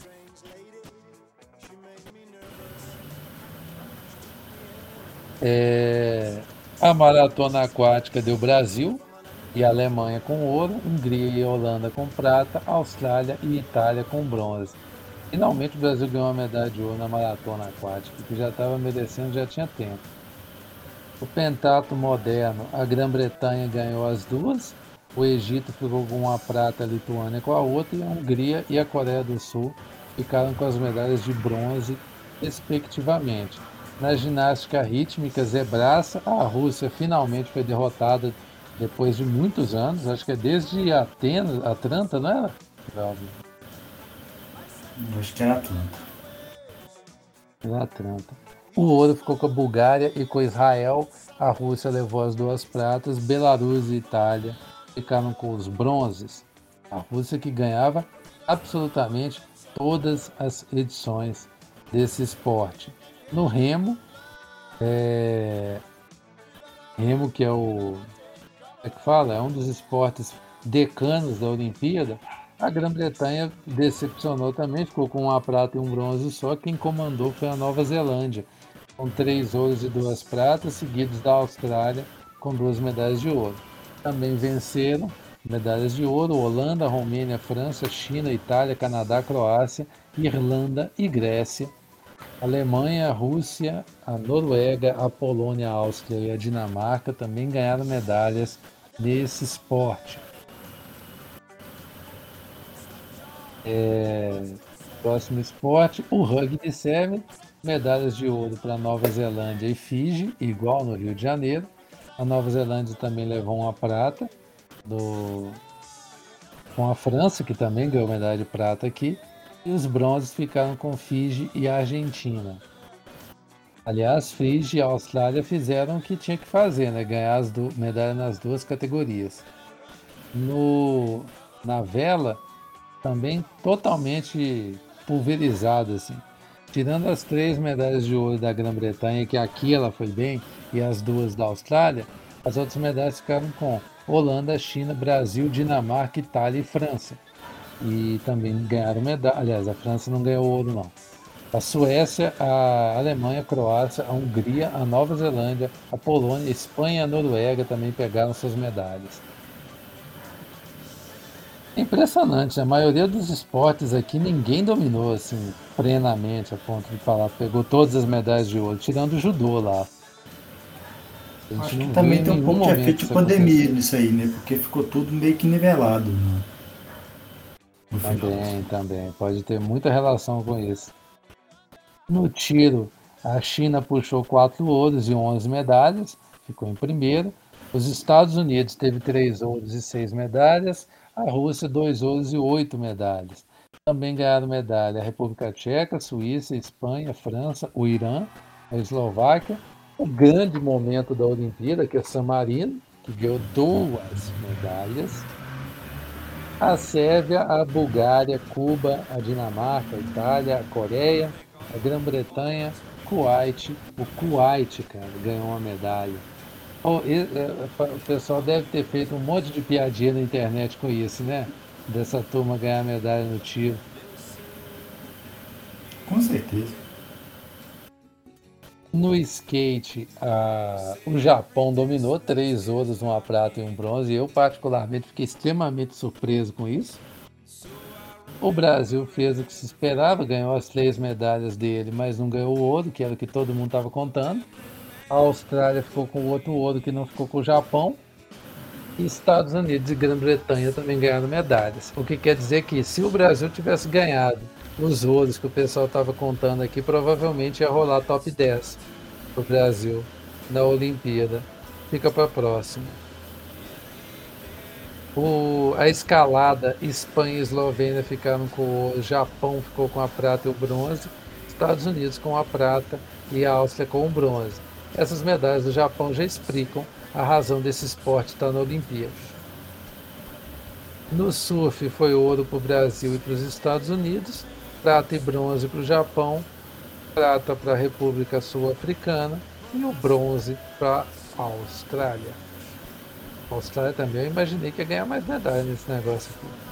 É, a maratona aquática deu Brasil e Alemanha com ouro, Hungria e Holanda com prata, Austrália e Itália com bronze. Finalmente o Brasil ganhou uma medalha de ouro na maratona aquática, que já estava merecendo, já tinha tempo. O pentato moderno, a Grã-Bretanha ganhou as duas, o Egito ficou com uma prata, a Lituânia com a outra, e a Hungria e a Coreia do Sul ficaram com as medalhas de bronze, respectivamente. Na ginástica rítmica zebraça, a Rússia finalmente foi derrotada depois de muitos anos, acho que é desde Atenas, Atlanta, não era? Acho que era Atlanta. Era Atlanta. O ouro ficou com a Bulgária e com Israel. A Rússia levou as duas pratas. Belarus e Itália ficaram com os bronzes. A Rússia que ganhava absolutamente todas as edições desse esporte. No remo, é... remo que é o é que fala, é um dos esportes decanos da Olimpíada, a Grã-Bretanha decepcionou também, ficou com uma prata e um bronze só. Quem comandou foi a Nova Zelândia, com três ouros e duas pratas, seguidos da Austrália, com duas medalhas de ouro. Também venceram medalhas de ouro Holanda, Romênia, França, China, Itália, Canadá, Croácia, Irlanda e Grécia. Alemanha, Rússia, a Noruega, a Polônia, a Áustria e a Dinamarca também ganharam medalhas nesse esporte. É, próximo esporte, o rugby serve medalhas de ouro para Nova Zelândia e Fiji, igual no Rio de Janeiro. A Nova Zelândia também levou uma prata do, com a França, que também ganhou medalha de prata aqui. E os bronzes ficaram com Fiji e Argentina. Aliás, Fiji e Austrália fizeram o que tinha que fazer, né? Ganhar as medalhas nas duas categorias. No, na vela, também totalmente pulverizada, assim. Tirando as três medalhas de ouro da Grã-Bretanha, que aqui ela foi bem, e as duas da Austrália, as outras medalhas ficaram com Holanda, China, Brasil, Dinamarca, Itália e França. E também ganharam medalha. Aliás, a França não ganhou ouro, não. A Suécia, a Alemanha, a Croácia, a Hungria, a Nova Zelândia, a Polônia, a Espanha e a Noruega também pegaram suas medalhas. Impressionante, a maioria dos esportes aqui ninguém dominou assim plenamente a ponto de falar pegou todas as medalhas de ouro, tirando o judô lá. Acho que também tem um pouco de efeito de pandemia nisso aí, né? Porque ficou tudo meio que nivelado. Né? Também, também. Pode ter muita relação com isso. No tiro, a China puxou quatro ouros e 11 medalhas, ficou em primeiro. Os Estados Unidos teve três ouros e seis medalhas. A Rússia, dois ouros e oito medalhas. Também ganharam medalha a República Tcheca, Suíça, Espanha, França, o Irã, a Eslováquia. O grande momento da Olimpíada, que é San Marino, que ganhou duas medalhas. A Sérvia, a Bulgária, Cuba, a Dinamarca, a Itália, a Coreia, a Grã-Bretanha, Kuwait. O Kuwait, cara, ganhou uma medalha. Oh, o pessoal deve ter feito um monte de piadinha na internet com isso, né? Dessa turma ganhar medalha no tiro. Com certeza. No skate, a... o Japão dominou três ouros, uma prata e um bronze. Eu, particularmente, fiquei extremamente surpreso com isso. O Brasil fez o que se esperava, ganhou as três medalhas dele, mas não ganhou o ouro, que era o que todo mundo estava contando. A Austrália ficou com outro ouro que não ficou com o Japão. E Estados Unidos e Grã-Bretanha também ganharam medalhas. O que quer dizer que se o Brasil tivesse ganhado os ouros que o pessoal estava contando aqui, provavelmente ia rolar top 10 para o Brasil na Olimpíada. Fica para a próxima. O, a escalada, Espanha e Eslovênia ficaram com o ouro, Japão ficou com a prata e o bronze, Estados Unidos com a prata e a Áustria com o bronze. Essas medalhas do Japão já explicam a razão desse esporte estar na Olimpíada. No surf foi ouro para o Brasil e para os Estados Unidos, prata e bronze para o Japão, prata para a República Sul-Africana e o bronze para a Austrália. A Austrália também, eu imaginei que ia ganhar mais medalha nesse negócio aqui.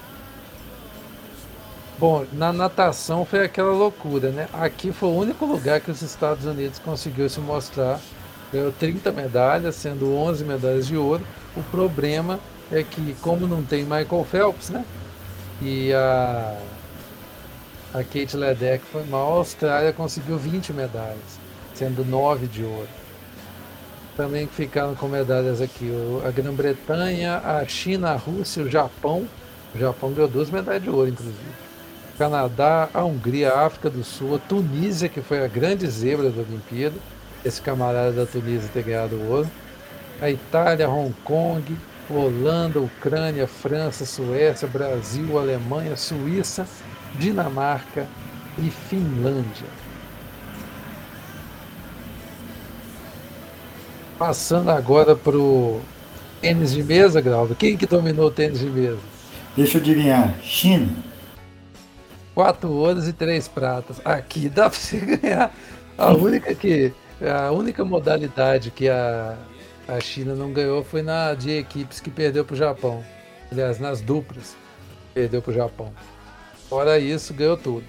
Bom, na natação foi aquela loucura, né? Aqui foi o único lugar que os Estados Unidos conseguiu se mostrar. Ganhou 30 medalhas, sendo 11 medalhas de ouro. O problema é que, como não tem Michael Phelps, né? E a, a Kate Ledeck foi mal, a Austrália conseguiu 20 medalhas, sendo 9 de ouro. Também ficaram com medalhas aqui a Grã-Bretanha, a China, a Rússia, o Japão. O Japão ganhou duas medalhas de ouro, inclusive. Canadá, a Hungria, a África do Sul, a Tunísia, que foi a grande zebra da Olimpíada, esse camarada da Tunísia ter ganhado o ouro, a Itália, Hong Kong, Holanda, Ucrânia, França, Suécia, Brasil, Alemanha, Suíça, Dinamarca e Finlândia. Passando agora para o tênis de mesa, Graudo. Quem que dominou o tênis de mesa? Deixa eu adivinhar. China quatro ouros e três pratas. Aqui dá para você ganhar. A única que a única modalidade que a, a China não ganhou foi na de equipes que perdeu para o Japão. Aliás, nas duplas perdeu para o Japão. Fora isso, ganhou tudo.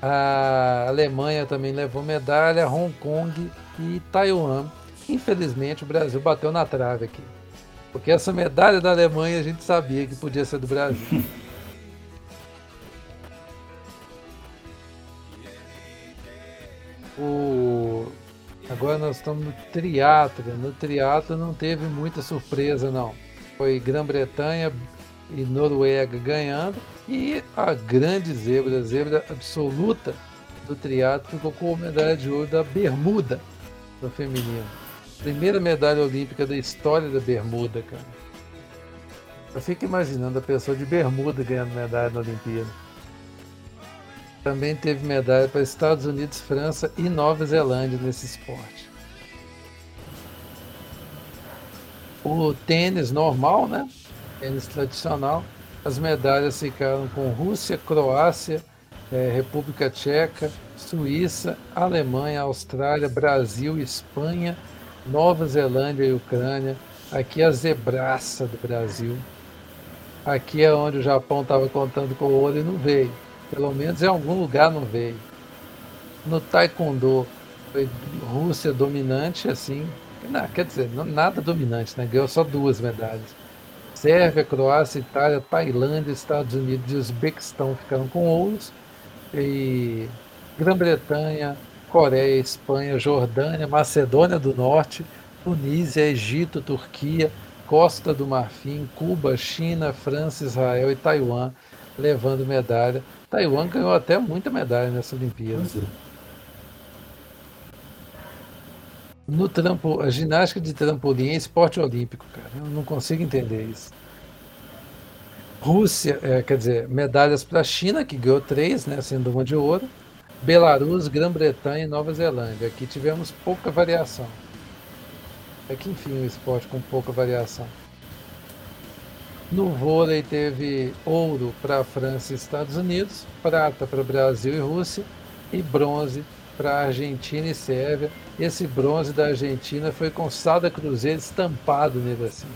A Alemanha também levou medalha, Hong Kong e Taiwan. Infelizmente, o Brasil bateu na trave aqui. Porque essa medalha da Alemanha a gente sabia que podia ser do Brasil. O... Agora nós estamos no triatlo. No triatlo não teve muita surpresa, não. Foi Grã-Bretanha e Noruega ganhando. E a grande zebra, a zebra absoluta do triatlo, ficou com a medalha de ouro da Bermuda, no feminino. Primeira medalha olímpica da história da Bermuda, cara. Eu fico imaginando a pessoa de Bermuda ganhando medalha na Olimpíada. Também teve medalha para Estados Unidos, França e Nova Zelândia nesse esporte. O tênis normal, né? Tênis tradicional, as medalhas ficaram com Rússia, Croácia, é, República Tcheca, Suíça, Alemanha, Austrália, Brasil, Espanha, Nova Zelândia e Ucrânia. Aqui a zebraça do Brasil. Aqui é onde o Japão estava contando com o ouro e não veio. Pelo menos em algum lugar não veio. No Taekwondo foi Rússia dominante, assim. Não, quer dizer, não, nada dominante, né? Ganhou só duas medalhas. Sérvia, Croácia, Itália, Tailândia, Estados Unidos e Uzbequistão ficaram com ouros. E Grã-Bretanha, Coreia, Espanha, Jordânia, Macedônia do Norte, Tunísia, Egito, Turquia, Costa do Marfim, Cuba, China, França, Israel e Taiwan levando medalha Taiwan ganhou até muita medalha nessa Olimpíada. É. No trampo, a ginástica de trampolim é esporte olímpico, cara. Eu não consigo entender isso. Rússia, é, quer dizer, medalhas para a China, que ganhou três, né, sendo uma de ouro. Belarus, Grã-Bretanha e Nova Zelândia. Aqui tivemos pouca variação. É que enfim, um esporte com pouca variação. No vôlei teve ouro para a França e Estados Unidos, prata para Brasil e Rússia e bronze para Argentina e Sérvia. Esse bronze da Argentina foi com Sada Cruzeiro estampado nele assim.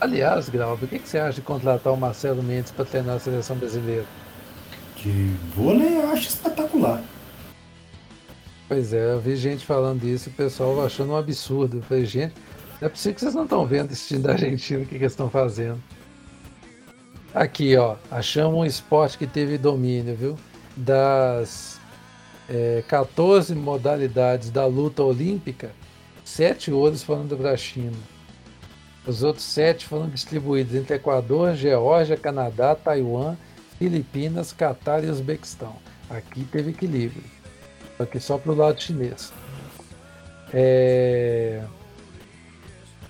Aliás, Grau, o que, que você acha de contratar o Marcelo Mendes para treinar a seleção brasileira? De vôlei eu acho espetacular. Pois é, eu vi gente falando isso e o pessoal achando um absurdo. Eu falei, gente, não é possível que vocês não estão vendo esse time da Argentina, o que, que eles estão fazendo. Aqui, ó, achamos um esporte que teve domínio, viu? Das é, 14 modalidades da luta olímpica, sete ouros foram para a China. Os outros sete foram distribuídos entre Equador, Geórgia, Canadá, Taiwan, Filipinas, Catar e Uzbequistão. Aqui teve equilíbrio aqui só para o lado chinês. É...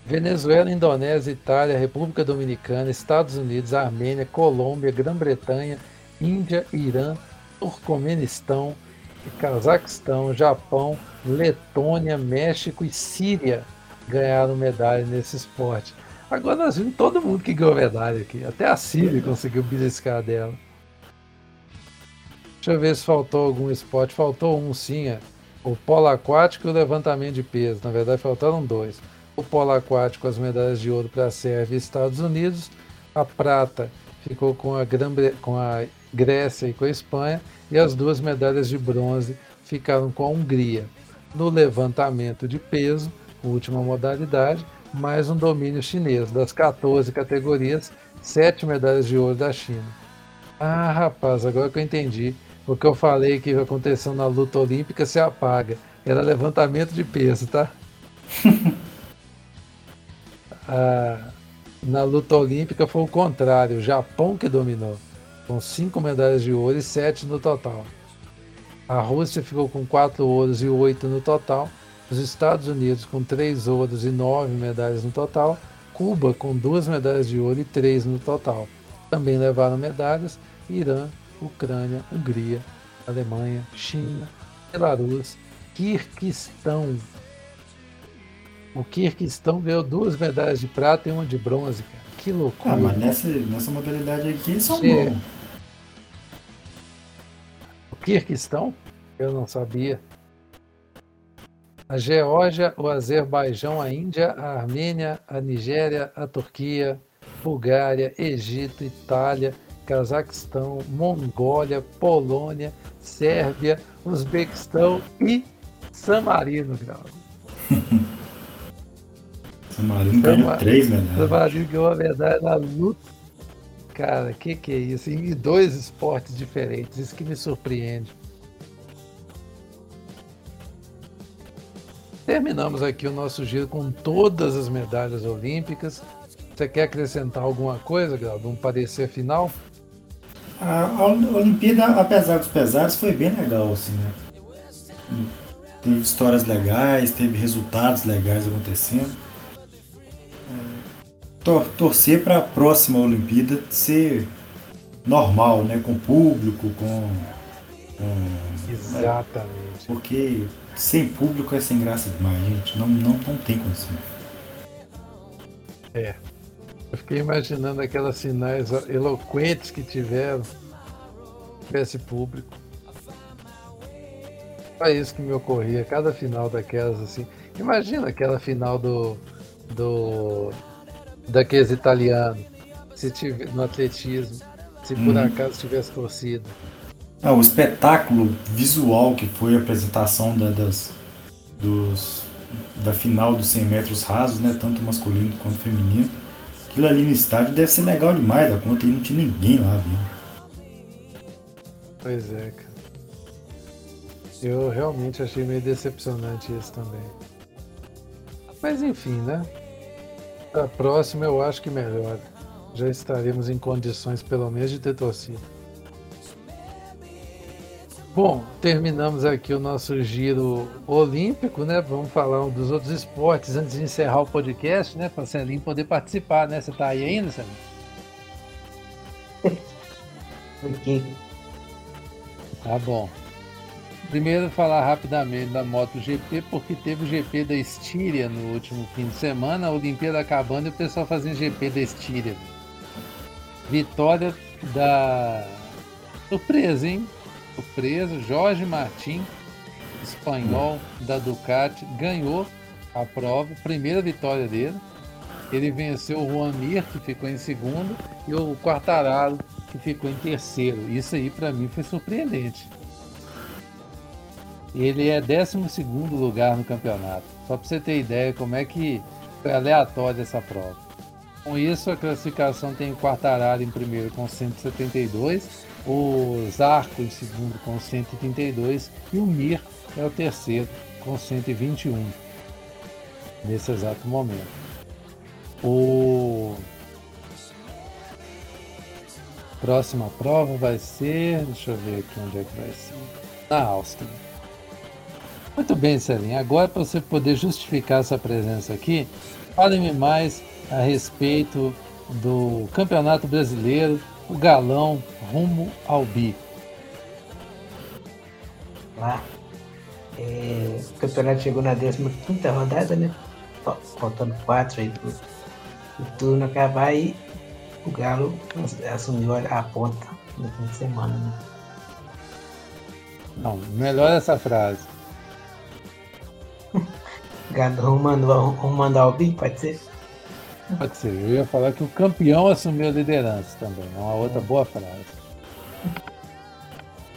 Venezuela, Indonésia, Itália, República Dominicana, Estados Unidos, Armênia, Colômbia, Grã-Bretanha, Índia, Irã, Turcomenistão, Cazaquistão, Japão, Letônia, México e Síria ganharam medalha nesse esporte. Agora nós vimos todo mundo que ganhou medalha aqui. Até a Síria conseguiu beliscar dela. Deixa eu ver se faltou algum esporte. Faltou um sim. É. o polo aquático e o levantamento de peso. Na verdade, faltaram dois. O polo aquático, as medalhas de ouro para a Sérvia e Estados Unidos. A prata ficou com a, Gran com a Grécia e com a Espanha. E as duas medalhas de bronze ficaram com a Hungria. No levantamento de peso, última modalidade, mais um domínio chinês. Das 14 categorias, 7 medalhas de ouro da China. Ah, rapaz, agora que eu entendi. O que eu falei que aconteceu na luta olímpica se apaga. Era levantamento de peso, tá? ah, na luta olímpica foi o contrário. O Japão que dominou. Com 5 medalhas de ouro e 7 no total. A Rússia ficou com 4 ouros e 8 no total. Os Estados Unidos com 3 ouros e 9 medalhas no total. Cuba com 2 medalhas de ouro e 3 no total. Também levaram medalhas Irã, Ucrânia, Hungria, Alemanha, China, Belarus, Kirguistão. O Kirguistão ganhou duas medalhas de prata e uma de bronze, cara. Que loucura. Ah, mas nessa, nessa modalidade aqui eles são bons. Kirguistão? Eu não sabia. A Geórgia, o Azerbaijão, a Índia, a Armênia, a Nigéria, a Turquia, Bulgária, Egito, Itália, Cazaquistão, Mongólia, Polônia, Sérvia, Uzbequistão e San Marino, Grau. San Marino ganhou três medalhas. San Marino ganhou a medalha na luta Cara, que que é isso? Em dois esportes diferentes, isso que me surpreende. Terminamos aqui o nosso giro com todas as medalhas olímpicas. Você quer acrescentar alguma coisa, Grau? Um parecer final? A Olimpíada, apesar dos pesares, foi bem legal, assim, né? Teve histórias legais, teve resultados legais acontecendo tor torcer para a próxima Olimpíada ser normal, né? Com público, com. com Exatamente. Né? Porque sem público é sem graça demais, gente. Não, não, não tem condição. É. Eu fiquei imaginando aquelas sinais eloquentes que tiveram tivesse público. É isso que me ocorria, cada final daquelas assim. Imagina aquela final do, do daqueles italianos, se tiver, no atletismo, se por hum. acaso tivesse torcida. Ah, o espetáculo visual que foi a apresentação da, das, dos, da final dos 100 metros rasos, né, tanto masculino quanto feminino. Aquilo ali no estádio deve ser legal demais, da conta e não tinha ninguém lá viu? Pois é, cara. Eu realmente achei meio decepcionante isso também. Mas enfim, né? A próxima eu acho que melhor. Já estaremos em condições, pelo menos, de ter torcida. Bom, terminamos aqui o nosso giro olímpico, né? Vamos falar dos outros esportes antes de encerrar o podcast, né? Para Celinho poder participar, né? Você tá aí ainda, Celinho? Aqui. Tá bom. Primeiro falar rapidamente da MotoGP, porque teve o GP da Estíria no último fim de semana, a Olimpíada acabando e o pessoal fazendo GP da Estíria. Vitória da. Surpresa, hein? Surpresa, Jorge Martin, espanhol da Ducati, ganhou a prova, primeira vitória dele. Ele venceu o Juan Mir, que ficou em segundo, e o Quartararo, que ficou em terceiro. Isso aí para mim foi surpreendente. Ele é 12 lugar no campeonato. Só para você ter ideia como é que foi aleatória essa prova. Com isso, a classificação tem o Quartararo em primeiro com 172, o Zarco em segundo com 132 e o Mir é o terceiro com 121 nesse exato momento. O próxima prova vai ser, deixa eu ver aqui onde é que vai ser, na Áustria. Muito bem, Celinho. Agora, para você poder justificar essa presença aqui, fale-me mais a respeito do Campeonato Brasileiro, o Galão rumo ao bi. Lá. É, o campeonato chegou na 15 rodada, né? Faltando quatro aí pro, pro turno acabar e o Galo assumiu a ponta no fim de semana, né? Não, melhor essa frase. Galo rumando, rumando ao bem, pode ser? Pode ser. Eu ia falar que o campeão assumiu a liderança também. É uma outra boa frase.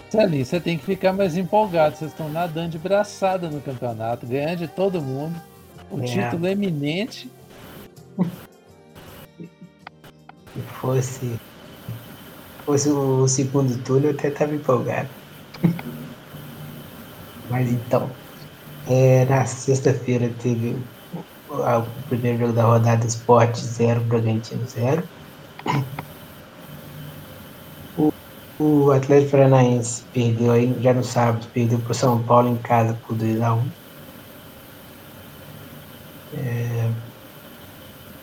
Celinho, você tem que ficar mais empolgado. Vocês estão nadando de braçada no campeonato, ganhando de todo mundo. O É. título é eminente. Se fosse, fosse o segundo turno, eu até estava empolgado. Mas então, é, na sexta-feira teve o, o primeiro jogo da rodada Sport 0, Bragantino 0. O, o Atlético Paranaense perdeu aí, já no sábado, perdeu para o São Paulo em casa por 2x1.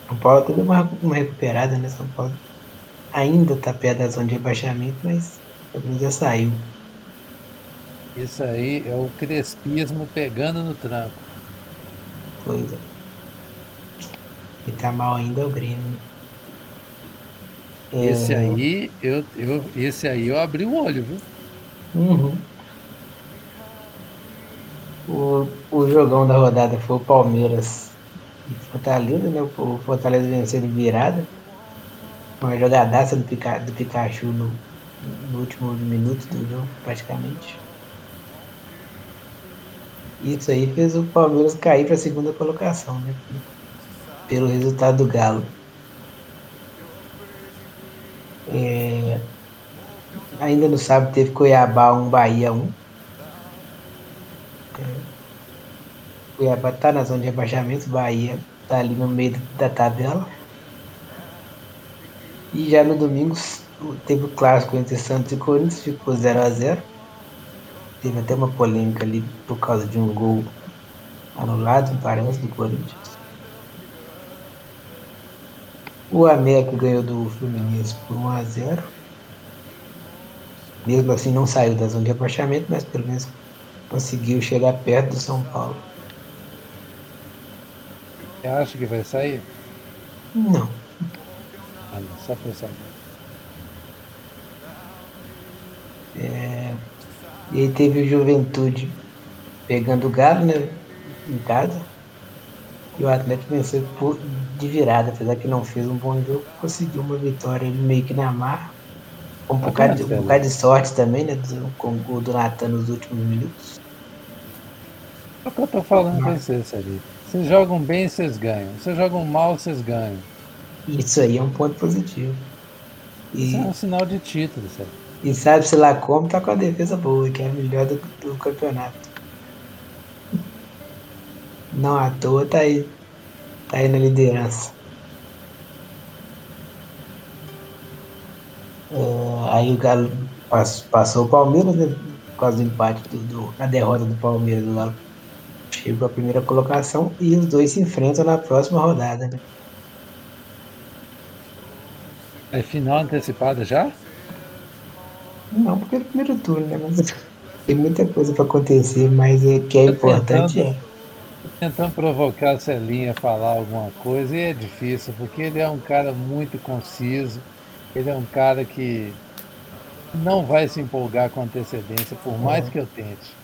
São Paulo teve uma, uma recuperada, né? São Paulo ainda tá perto da zona de rebaixamento, mas pelo menos já saiu. Isso aí é o crespismo pegando no tranco. Coisa. Tá mal ainda é o Grêmio. É, Esse aí, eu, eu, esse aí eu abri o olho, viu? Uhum. O, o jogão da rodada foi o Palmeiras e Fortaleza, né? O Fortaleza venceu de virada. Uma jogadaça do, Pica, do Pikachu no, no último minuto do jogo, praticamente. Isso aí fez o Palmeiras cair para a segunda colocação, né? Pelo resultado do Galo. É, ainda no sábado teve Cuiabá 1, Bahia 1. É, Cuiabá tá na zona de rebaixamento, Bahia tá ali no meio da tabela. E já no domingo teve o clássico entre Santos e Corinthians, ficou 0 a 0 Teve até uma polêmica ali por causa de um gol anulado, parece, do Corinthians. O América ganhou do Fluminense por 1 a 0 Mesmo assim não saiu da zona de rebaixamento, mas pelo menos conseguiu chegar perto do São Paulo. Você acha que vai sair? Não. Ah, não, só pra saber. É, E aí teve o Juventude pegando o Galo, né? Em casa. E o Atlético venceu por, de virada, apesar que não fez um bom jogo, conseguiu uma vitória meio que na marra. Com um bocado, de, um bocado de sorte também, né? do- Com o gol do Natan nos últimos minutos. É o que eu tô falando pra vocês, ali. Vocês jogam bem, vocês ganham. Vocês jogam mal, vocês ganham. Isso aí é um ponto positivo. E, Isso é um sinal de título, sabe? e sabe-se lá como, tá com a defesa boa, que é a melhor do, do campeonato. Não à toa tá aí. Tá aí na liderança. É, aí o Galo pass- passou o Palmeiras, né? Por causa do empate do, do, na derrota do Palmeiras, o Galo chegou à primeira colocação e os dois se enfrentam na próxima rodada, né? É final antecipada já? Não, porque é o primeiro turno, né? Mas tem muita coisa para acontecer, mas é que é importante é. Tentando provocar a Celinha a falar alguma coisa e é difícil, porque ele é um cara muito conciso, ele é um cara que não vai se empolgar com antecedência, por mais que eu tente.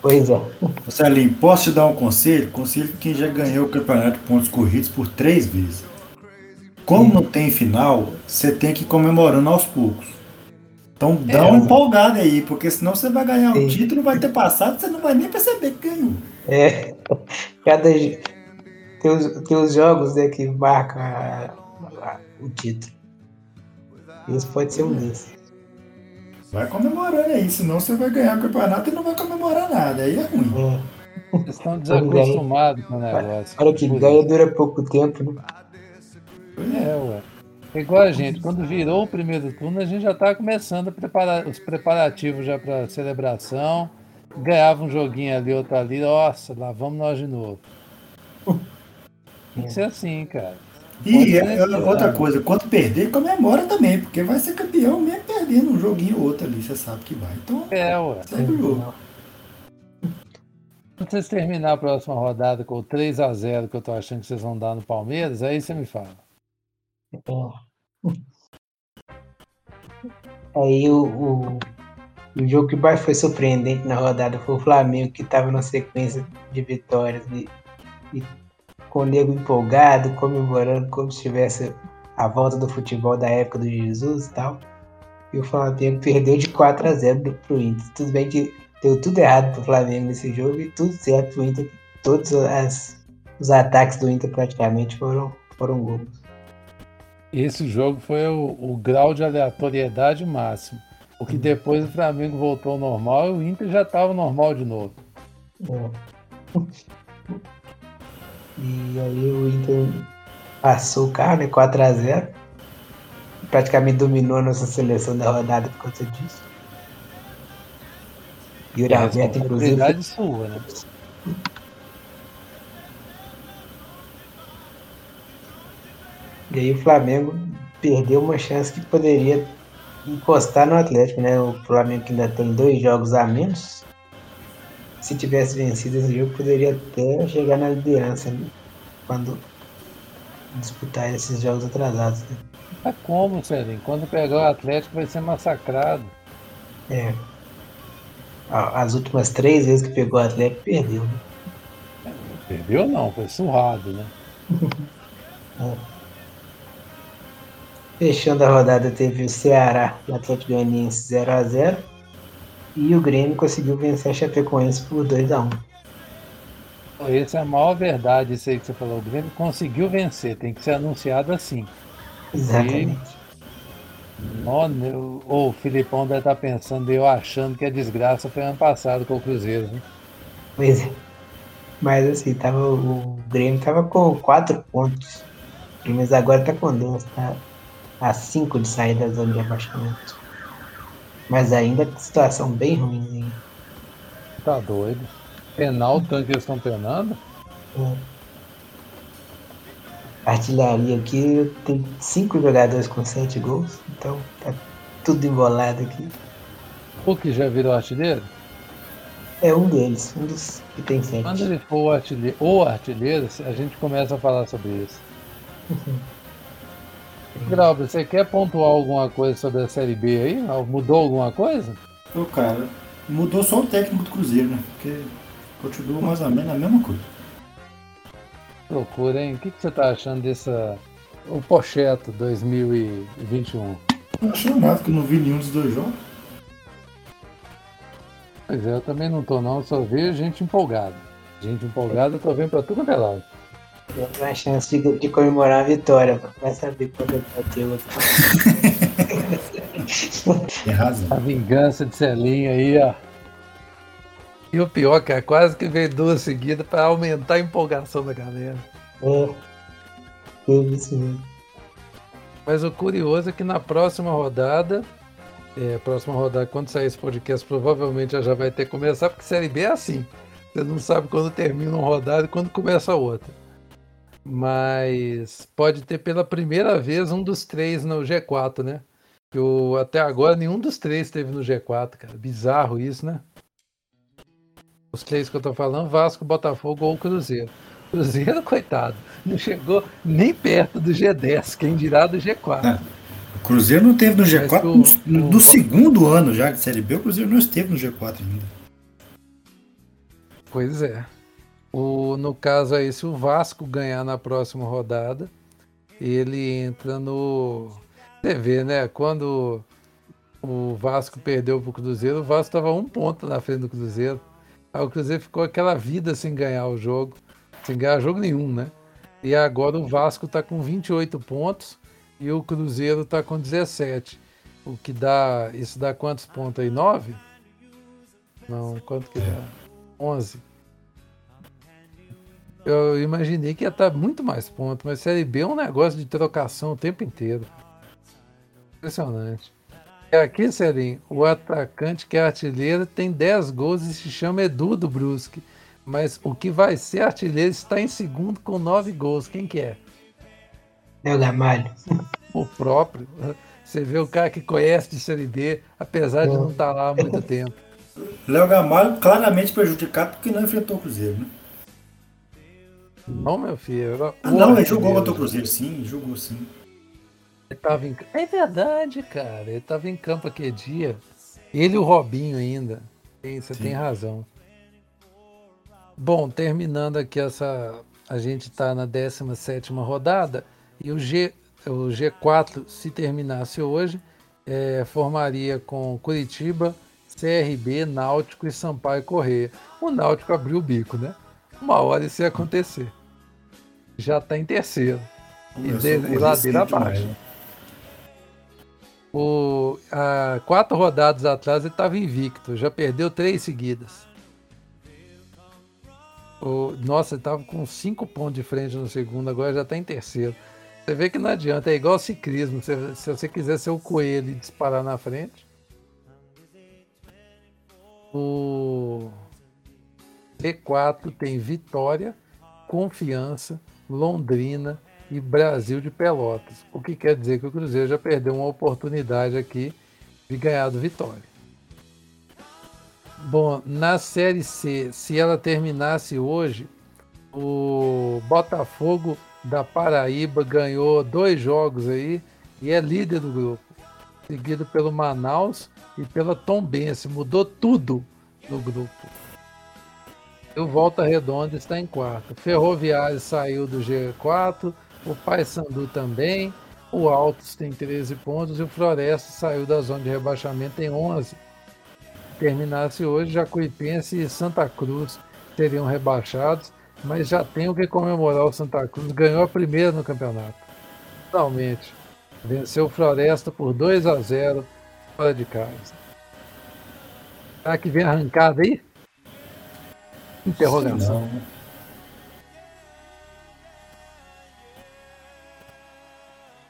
Pois é. Celinho, posso te dar um conselho? Conselho de quem já ganhou o campeonato de pontos corridos por três vezes. Como não tem final, você tem que ir comemorando aos poucos. Então dá É, uma empolgada aí, porque senão você vai ganhar Sim. o título, vai ter passado, você não vai nem perceber que ganhou. É. Cada tem os, tem os jogos né, que marcam a- a- o título. Esse pode ser um desses. Vai comemorando aí, senão você vai ganhar o campeonato e não vai comemorar nada. Aí é ruim. É. Vocês estão desacostumados com o negócio. Hora que ganha isso. dura pouco tempo, né? É, ué. É igual a gente, quando virou o primeiro turno, a gente já estava começando a preparar, os preparativos já para celebração. Ganhava um joguinho ali, outro ali, nossa, lá vamos nós de novo. Tem que ser assim, cara. E é- é assim, outra coisa, quando perder, comemora também, porque vai ser campeão mesmo perdendo um joguinho ou outro ali, você sabe que vai. Então, É, ué. segue o jogo. Quando vocês terminar a próxima rodada com o 3 a 0 que eu tô achando que vocês vão dar no Palmeiras, aí você me fala. Aí o, o, o jogo que mais foi surpreendente na rodada foi o Flamengo, que estava na sequência de vitórias e e com o nego empolgado, comemorando como se tivesse a volta do futebol da época do Jesus e tal. E o Flamengo perdeu de 4 a 0 pro Inter. Tudo bem que deu tudo errado pro Flamengo nesse jogo e tudo certo pro Inter. Todos as, os ataques do Inter praticamente foram, foram gols. Esse jogo foi o, o grau de aleatoriedade máximo. Porque depois o Flamengo voltou ao normal e o Inter já estava normal de novo. É. E aí o Inter passou o carro, né? 4x0. Praticamente dominou a nossa seleção da rodada por conta disso. E o Alberto, inclusive. Sua, né? E aí o Flamengo perdeu uma chance que poderia encostar no Atlético, né? O Flamengo que ainda tem dois jogos a menos. Se tivesse vencido esse jogo, poderia até chegar na liderança né? quando disputar esses jogos atrasados. Né? Tá como, Celinho? Quando pegar o Atlético vai ser massacrado. É. As últimas três vezes que pegou o Atlético, perdeu. Né? Perdeu não, foi surrado, né? é. Fechando a rodada teve o Ceará e Atlético Goianiense 0x0 e o Grêmio conseguiu vencer a Chapecoense por 2x1. Essa é a maior verdade, isso aí que você falou. O Grêmio conseguiu vencer, tem que ser anunciado assim. Exatamente. E, o Filipão deve estar pensando, eu achando que a desgraça foi ano passado com o Cruzeiro. Né? Pois é. Mas assim, tava, o Grêmio tava com 4 pontos. Mas agora tá com 2, tá? A 5 de sair da zona de abaixamento. Mas ainda situação bem ruim. Tá doido. Penal, tanto que eles estão penando? É. Artilharia aqui tem cinco jogadores com sete gols, então tá tudo embolado aqui. O que já virou artilheiro? É um deles, um dos que tem sete. Quando ele for artilheiro, ou artilheiro, a gente começa a falar sobre isso. Uhum. Grauber, você quer pontuar alguma coisa sobre a Série B aí? Mudou alguma coisa? Ô, cara, mudou só o técnico do Cruzeiro, né? Porque continua mais ou menos a mesma coisa. Loucura, hein? O que, que você tá achando dessa. O Pocheto 2021? Não achei nada, que eu não vi nenhum dos dois jogos. Pois é, eu também não tô não, só vejo gente empolgada. Gente empolgada, eu tô vendo pra tudo quanto é lado. Uma chance de, de, comemorar a vitória. Vai saber quando bateu outro. Tem razão. A vingança de Celinho aí, ó. E o pior, cara, quase que veio duas seguidas para aumentar a empolgação da galera. É. Teve isso mesmo. Mas o curioso é que na próxima rodada, é, próxima rodada, quando sair esse podcast, provavelmente já vai ter que começar, porque Série B é assim. Você não sabe quando termina uma rodada e quando começa a outra mas pode ter pela primeira vez um dos três no G4, né? Que o, até agora nenhum dos três esteve no G4, cara. Bizarro isso, né? Os três que eu tô falando, Vasco, Botafogo ou Cruzeiro. Cruzeiro, coitado, não chegou nem perto do G10, quem dirá do G4. É. O Cruzeiro não teve no G4 o, no, no, segundo ano já de Série B, o Cruzeiro não esteve no G4 ainda. Pois é. O, no caso aí, se o Vasco ganhar na próxima rodada, ele entra no. Você vê, né? Quando o Vasco perdeu para o Cruzeiro, o Vasco estava um ponto na frente do Cruzeiro. Aí o Cruzeiro ficou aquela vida sem ganhar o jogo, sem ganhar jogo nenhum, né? E agora o Vasco está com 28 pontos e o Cruzeiro está com 17. O que dá. Isso dá quantos pontos aí? 9? Não, quanto que dá? 11 eu imaginei que ia estar muito mais ponto, mas Série B é um negócio de trocação o tempo inteiro. Impressionante. É aqui, Celinho, o atacante que é artilheiro tem 10 gols e se chama Edu do Brusque. Mas o que vai ser artilheiro está em segundo com 9 gols. Quem que é? É o Gamalho. O próprio. Você vê o cara que conhece de Série B, apesar de não estar lá há muito tempo. Léo Gamalho claramente prejudicado porque não enfrentou o Cruzeiro, né? Não, meu filho. Era ah, não, ele jogou contra o Cruzeiro, sim, jogou sim. Ele tava em... É verdade, cara. Ele tava em campo aquele dia. Ele e o Robinho ainda. Você sim. tem razão. Bom, terminando aqui essa a gente está na 17 rodada e o, G, o G4, se terminasse hoje, é, formaria com Curitiba, CRB, Náutico e Sampaio Correia. O Náutico abriu o bico, né? Uma hora isso ia acontecer. Já está em terceiro. E, de, e ladeira abaixo. Né? O, há quatro rodadas atrás ele estava invicto, já perdeu três seguidas. O, nossa, ele estava com cinco pontos de frente no segundo, agora já está em terceiro. Você vê que não adianta, é igual ciclismo. Se, se você quiser ser o coelho e disparar na frente. O E4 tem Vitória, Confiança, Londrina e Brasil de Pelotas. O que quer dizer que o Cruzeiro já perdeu uma oportunidade aqui de ganhar do Vitória. Bom, na Série C, se ela terminasse hoje, o Botafogo da Paraíba ganhou dois jogos aí e é líder do grupo, seguido pelo Manaus e pela Tombense. Mudou tudo no grupo. E o Volta Redonda está em quarto. Ferroviário saiu do G4, o Paysandu também, o Altos tem 13 pontos e o Floresta saiu da zona de rebaixamento em 11. Terminasse hoje, Jacuipense e Santa Cruz seriam rebaixados mas já tem o que comemorar o Santa Cruz. Ganhou a primeira no campeonato. Finalmente. Venceu o Floresta por 2 a 0 fora de casa. Será que vem arrancada aí? Interrogação.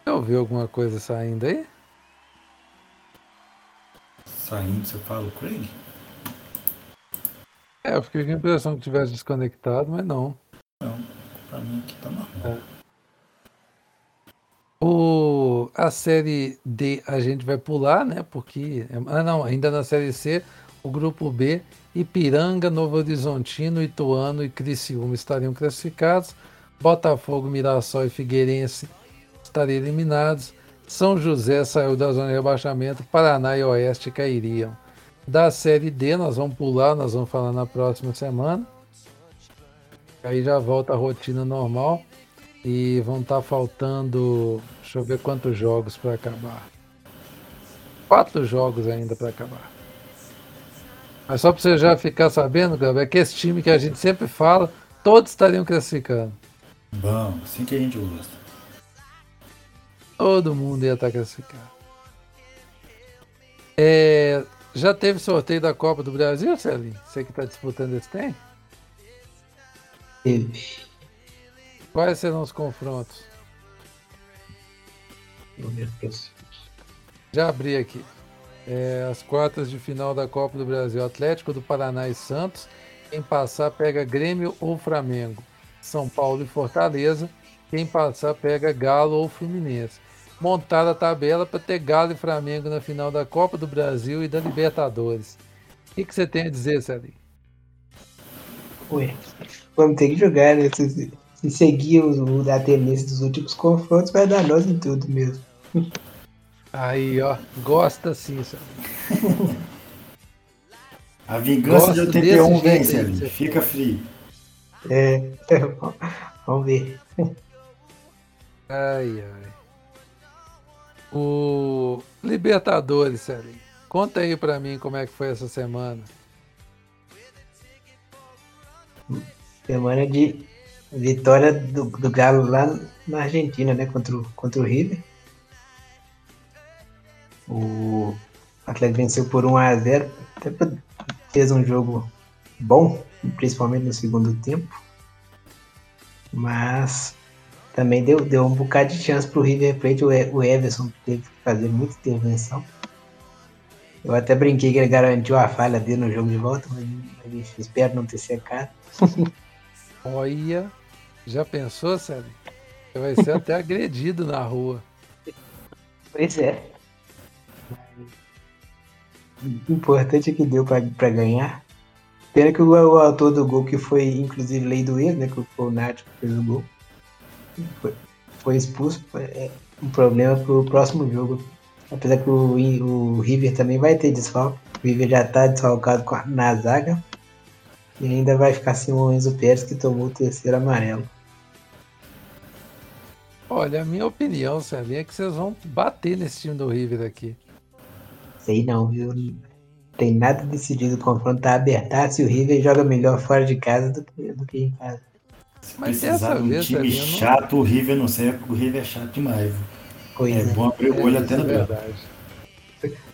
Eu vi alguma coisa saindo aí? Saindo, você fala, Craig? É, eu fiquei com a impressão que tivesse desconectado, mas não. Não, pra mim aqui tá normal. É. O, a série D a gente vai pular, né? Porque. Ah, não, ainda na série C, o grupo B, Ipiranga, Novo Horizontino, Ituano e Criciúma estariam classificados. Botafogo, Mirassol e Figueirense estariam eliminados. São José saiu da zona de rebaixamento, Paraná e Oeste cairiam. Da série D, nós vamos pular, nós vamos falar na próxima semana. Aí já volta a rotina normal. E vão estar tá faltando. Deixa eu ver quantos jogos para acabar. Quatro jogos ainda para acabar. Mas só para você já ficar sabendo, Gabriel, é que esse time que a gente sempre fala, todos estariam classificando. Bom, assim que a gente gosta. Todo mundo ia estar tá classificado. É, já teve sorteio da Copa do Brasil, Celinho? Você que está disputando esse tempo? Teve. Quais serão os confrontos? Já abri aqui. É, as quartas de final da Copa do Brasil: Atlético do Paraná e Santos. Quem passar pega Grêmio ou Flamengo. São Paulo e Fortaleza. Quem passar pega Galo ou Fluminense montar a tabela para ter Galo e Flamengo na final da Copa do Brasil e da Libertadores. O que, que você tem a dizer, Celinho? Ué, vamos ter que jogar, né? Se, se seguir o, da tendência dos últimos confrontos, vai dar nós em tudo mesmo. Aí, ó, gosta sim, Celinho. A vingança de 81 vem, Celinho. Fica frio. É, vamos ver. Ai, ai. O Libertadores, Sérgio. Conta aí para mim como é que foi essa semana. Semana de vitória do, do Galo lá na Argentina, né? Contra o, contra o River. O Atlético venceu por 1 a 0 Até fez um jogo bom, principalmente no segundo tempo. Mas também deu, deu um bocado de chance pro River Plate. O, o Everson teve que fazer muita intervenção. Eu até brinquei que ele garantiu a falha dele no jogo de volta, mas espero não ter secado. Olha, já pensou, Sérgio? Você vai ser até agredido na rua. Pois é. O importante é que deu para ganhar. Pena que o, o, autor do gol, que foi inclusive lei do ex, né? Que foi o Nath que fez o gol foi, foi expulso, é um problema pro próximo jogo. Apesar que o, o River também vai ter desfalque. O River já tá desfalcado na zaga. E ainda vai ficar sem o Enzo Pérez que tomou o terceiro amarelo. Olha, a minha opinião, Celinho, é que vocês vão bater nesse time do River aqui. Sei não, viu? Tem nada decidido. O confronto tá abertaço e o River joga melhor fora de casa do que, do que em casa. Se Mas precisar de um vez, time não- chato, o River não serve, porque o River é chato demais. Pois É é. bom abrir o olho isso até é no branco. verdade.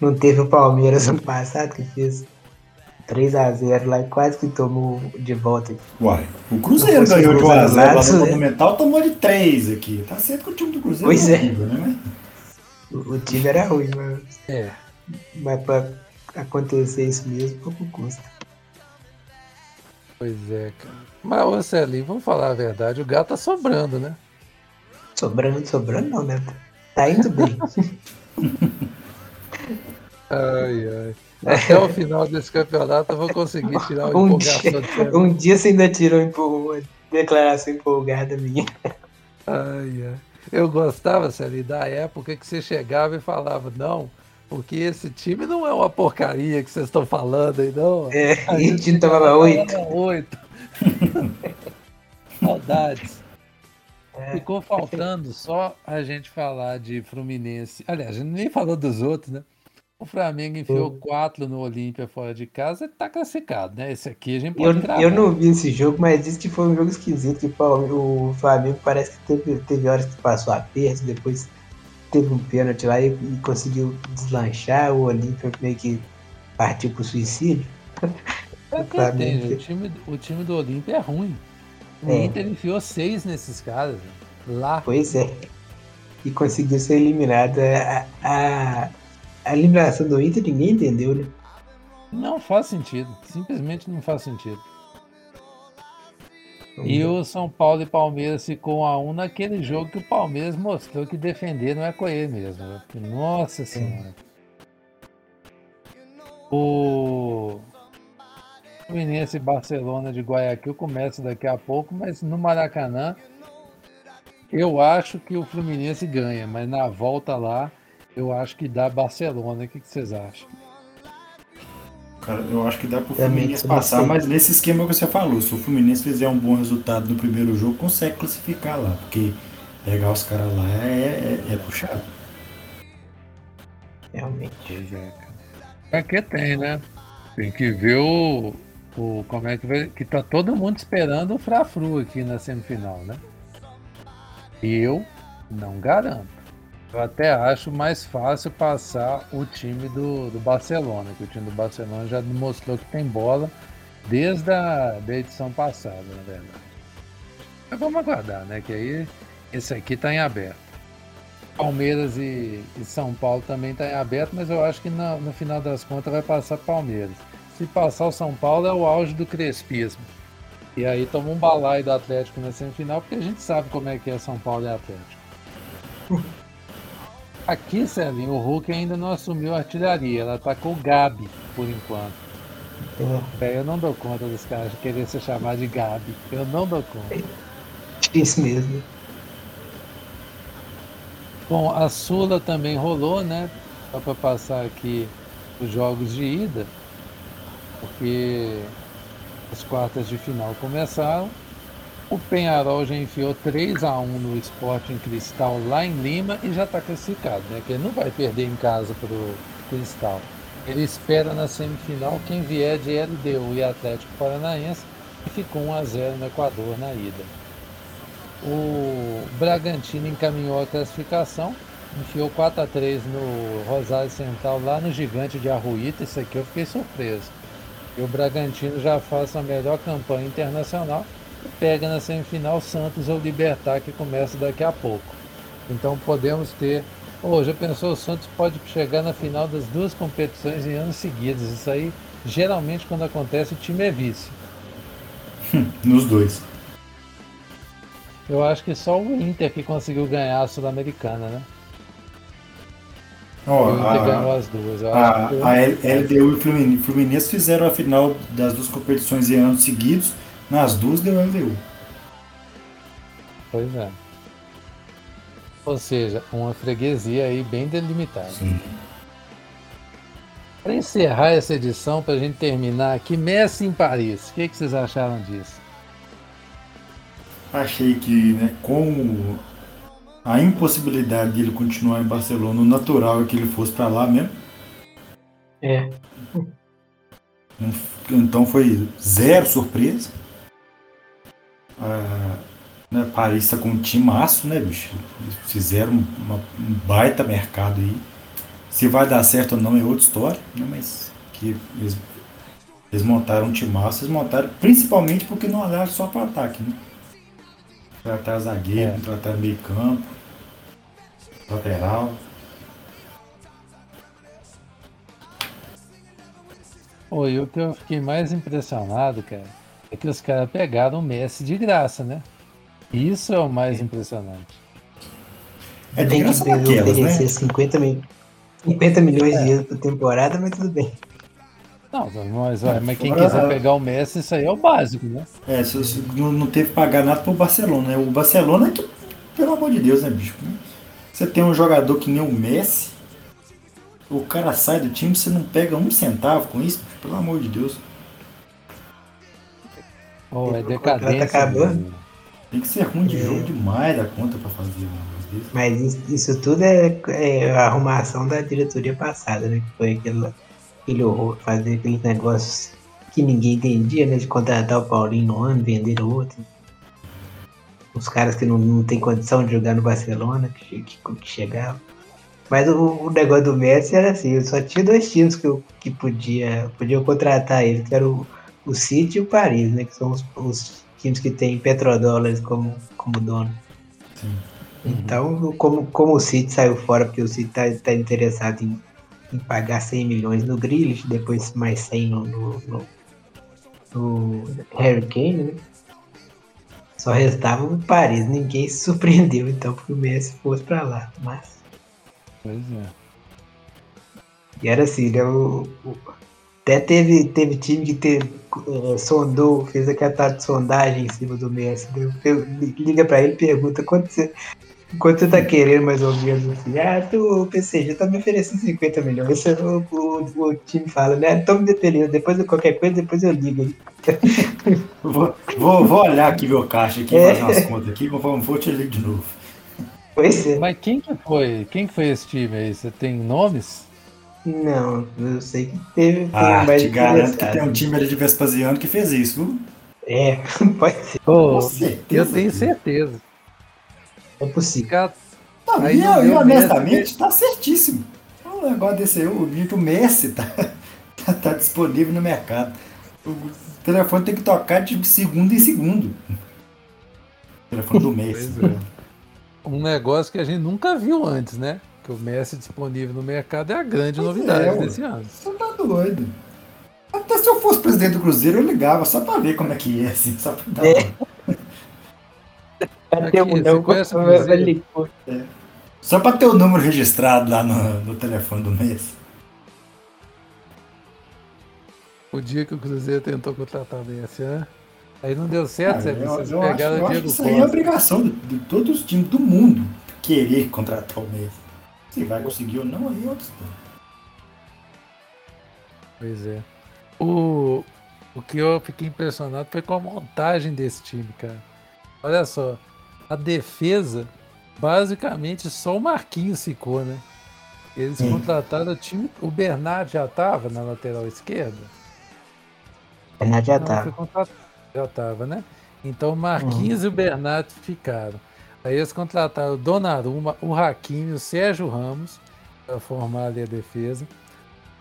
Não teve o Palmeiras ano passado que fez 3x0 lá e quase que tomou de volta. Uai, o Cruzeiro ganhou de o 1x0 lá Cruzeiro, no né? Monumental, tomou de 3 aqui. Tá certo que o time do Cruzeiro Pois é é. horrível, né? O, o time era ruim, mas, É. mas pra acontecer isso mesmo, pouco custa. Pois é, cara. Mas, ô Celinho, vamos falar a verdade, o gato tá sobrando, né? Sobrando, sobrando não, né? Tá indo bem. Ai, ai. Até o final desse campeonato eu vou conseguir tirar uma um, empolgação dia, de Celinho. um dia você ainda tirou uma declaração empolgada minha. Ai, ai. Eu gostava, Celinho, da época que você chegava e falava, não, porque esse time não é uma porcaria que vocês estão falando aí, não. É, A e time chegava tomava lá, oito. oito. Saudades. É. Ficou faltando só a gente falar de Fluminense. Aliás, a gente nem falou dos outros, né? O Flamengo enfiou Hum. quatro no Olímpia fora de casa e tá classificado, né? Esse aqui a gente Eu, pode cravar. eu não vi esse jogo, mas disse que foi um jogo esquisito, que o Flamengo parece que teve, teve horas que passou aperto, depois teve um pênalti lá e, e conseguiu deslanchar, o Olímpia meio que partiu pro suicídio. É que Flamengo. tem, o, time, o time do Olímpia é ruim. O É. Inter enfiou seis nesses caras. Lá. Pois é. E conseguiu ser eliminado. A, a, a eliminação do Inter ninguém entendeu, né? Não faz sentido. Simplesmente não faz sentido. E o São Paulo e Palmeiras ficou 1 a 1 naquele jogo que o Palmeiras mostrou que defender não é com ele mesmo. né? Nossa senhora. O Fluminense e Barcelona de Guayaquil começa daqui a pouco, mas no Maracanã eu acho que o Fluminense ganha, mas na volta lá eu acho que dá Barcelona. O que vocês acham? Cara, eu acho que dá pro Também Fluminense passar, mas nesse esquema que você falou, se o Fluminense fizer um bom resultado no primeiro jogo, consegue classificar lá, porque pegar os caras lá é, é, é puxado. Realmente. É, cara. É que tem, né? Tem que ver o, o como é que vai. Que tá todo mundo esperando o Frafru aqui na semifinal, né? E eu não garanto. Eu até acho mais fácil passar o time do, do Barcelona, que o time do Barcelona já demonstrou que tem bola desde a da edição passada, na verdade. Mas vamos aguardar, né? Que aí esse aqui tá em aberto. Palmeiras e, e São Paulo também está em aberto, mas eu acho que no, no final das contas vai passar Palmeiras. Se passar o São Paulo é o auge do crespismo. E aí toma um balaio do Atlético na semifinal, porque a gente sabe como é que é São Paulo e Atlético. Aqui, Celinho, o Hulk ainda não assumiu a artilharia, ela tá com o Gabi, por enquanto. É, É, eu não dou conta dos caras querer se chamar de Gabi. Eu não dou conta. difícil mesmo. Bom, a Sula também rolou, né? Só para passar aqui os jogos de ida, porque as quartas de final começaram. O Penharol já enfiou 3 a 1 no Sporting Cristal lá em Lima e já está classificado, né? Que ele não vai perder em casa para o Cristal. Ele espera na semifinal quem vier de LDU e Atlético Paranaense e ficou 1 a 0 no Equador na ida. O Bragantino encaminhou a classificação, enfiou 4 a 3 no Rosário Central, lá no Gigante de Arruíta. Isso aqui eu fiquei surpreso. E o Bragantino já faz a melhor campanha internacional pega na semifinal Santos ou Libertar, que começa daqui a pouco. Então podemos ter. Ô, já pensou, o Santos pode chegar na final das duas competições em anos seguidos. Isso aí, geralmente, quando acontece, o time é vice. Nos dois. Eu acho que só o Inter que conseguiu ganhar a Sul-Americana, né? Ó, o Inter ganhou a, as duas. Eu a, o a LDU e Flumin- Fluminense fizeram a final das duas competições em anos seguidos. Nas duas deu LDU. Pois é. Ou seja, uma freguesia aí bem delimitada. Sim. Para encerrar essa edição, para a gente terminar aqui, Messi em Paris. O que, que vocês acharam disso? Achei que, né, com a impossibilidade dele continuar em Barcelona, o natural é que ele fosse para lá mesmo. É. Então foi zero surpresa. Ah, né, Paris está com um timaço, né, bicho? Eles fizeram uma, um baita mercado aí. Se vai dar certo ou não é outra história, né? mas que eles, eles montaram um timaço, eles montaram principalmente porque não olharam só para ataque, né? Tratar zagueiro, é. tratar meio campo, lateral. Oi, o que eu fiquei mais impressionado, cara, é que os caras pegaram o Messi de graça, né? Isso é o mais impressionante. É de graça daquelas, né? 50, mil, 50 milhões é. de euros por temporada, mas tudo bem. Não, mas, mas quem quiser pegar o Messi, isso aí é o básico, né? É, se, se, não, não teve que pagar nada pro Barcelona, né? O Barcelona é que, pelo amor de Deus, né, bicho? Você tem um jogador que nem o Messi, o cara sai do time, você não pega um centavo com isso, pelo amor de Deus. Oh, é decadência. Tem que ser ruim de é. jogo demais da conta pra fazer um Mas isso, isso tudo é, é, a arrumação da diretoria passada, né? Que foi aquele, aquele horror, fazer aqueles negócios que ninguém entendia, né? De contratar o Paulinho no ano, vender o outro. Os caras que não, não tem condição de jogar no Barcelona, que, que, que chegavam. Mas o, o, negócio do Messi era assim, só tinha dois times que, eu, que podia, podiam contratar ele, que era o, o City e o Paris, né? Que são os, os times que têm petrodólares como, como dono. Sim. Então, como, como o City saiu fora, porque o City está tá interessado em, em, pagar 100 milhões no Grealish, depois mais 100 no, no, no, no Harry Kane, né? Só restava o Paris. Ninguém se surpreendeu, então, que o Messi fosse para lá. Mas Pois é. E era assim, né? O, o, até teve, teve time que teve, uh, sondou, fez aquela tal de sondagem em cima do Messi. Né? Liga pra ele e pergunta quanto você, quanto você tá querendo, mais ou menos assim. Ah, tu, o PCG tá me oferecendo 50 milhões. O, o, o time fala, né? Tô me dependendo, depois de qualquer coisa, depois eu ligo. vou, vou, vou olhar aqui meu caixa aqui, é. fazer umas contas aqui, vou, vou te ligar de novo. Pois é. Mas quem que foi? Quem que foi esse time aí? Você tem nomes? Não, eu sei que teve. Ah, te garanto que tem um time ali de Vespasiano que fez isso, viu? É, pode ser. Oh, eu tenho certeza. É possível. Não, e, eu, honestamente, tá certíssimo. Um negócio desse aí, o vídeo Messi tá, tá, tá, disponível no mercado. O telefone tem que tocar de segundo em segundo. O telefone do Messi. Né? um negócio que a gente nunca viu antes, né? Que o Messi disponível no mercado é a grande pois novidade é, desse ano. Você tá doido. Até se eu fosse presidente do Cruzeiro, eu ligava só pra ver como é que é, assim, só pra dar é. Aqui, você conhece o É. Só pra ter o número registrado lá no, no telefone do Messi. O dia que o Cruzeiro tentou contratar o Messi, né? Aí não deu certo, ah, eu, Vocês eu pegaram acho, o Diego Isso aí é obrigação de, de, todos os times do mundo querer contratar o Messi. Se vai conseguir ou não, aí é. Pois é. O, o que eu fiquei impressionado foi com a montagem desse time, cara. Olha só, a defesa, basicamente só o Marquinhos ficou, né? Eles Sim. contrataram o time. O Bernard já estava na lateral esquerda? Bernard já estava. Já estava, né? Então o Marquinhos uhum. e o Bernardo ficaram. Aí eles contrataram o Donnarumma, o Hakimi, o Sérgio Ramos para formar ali a defesa.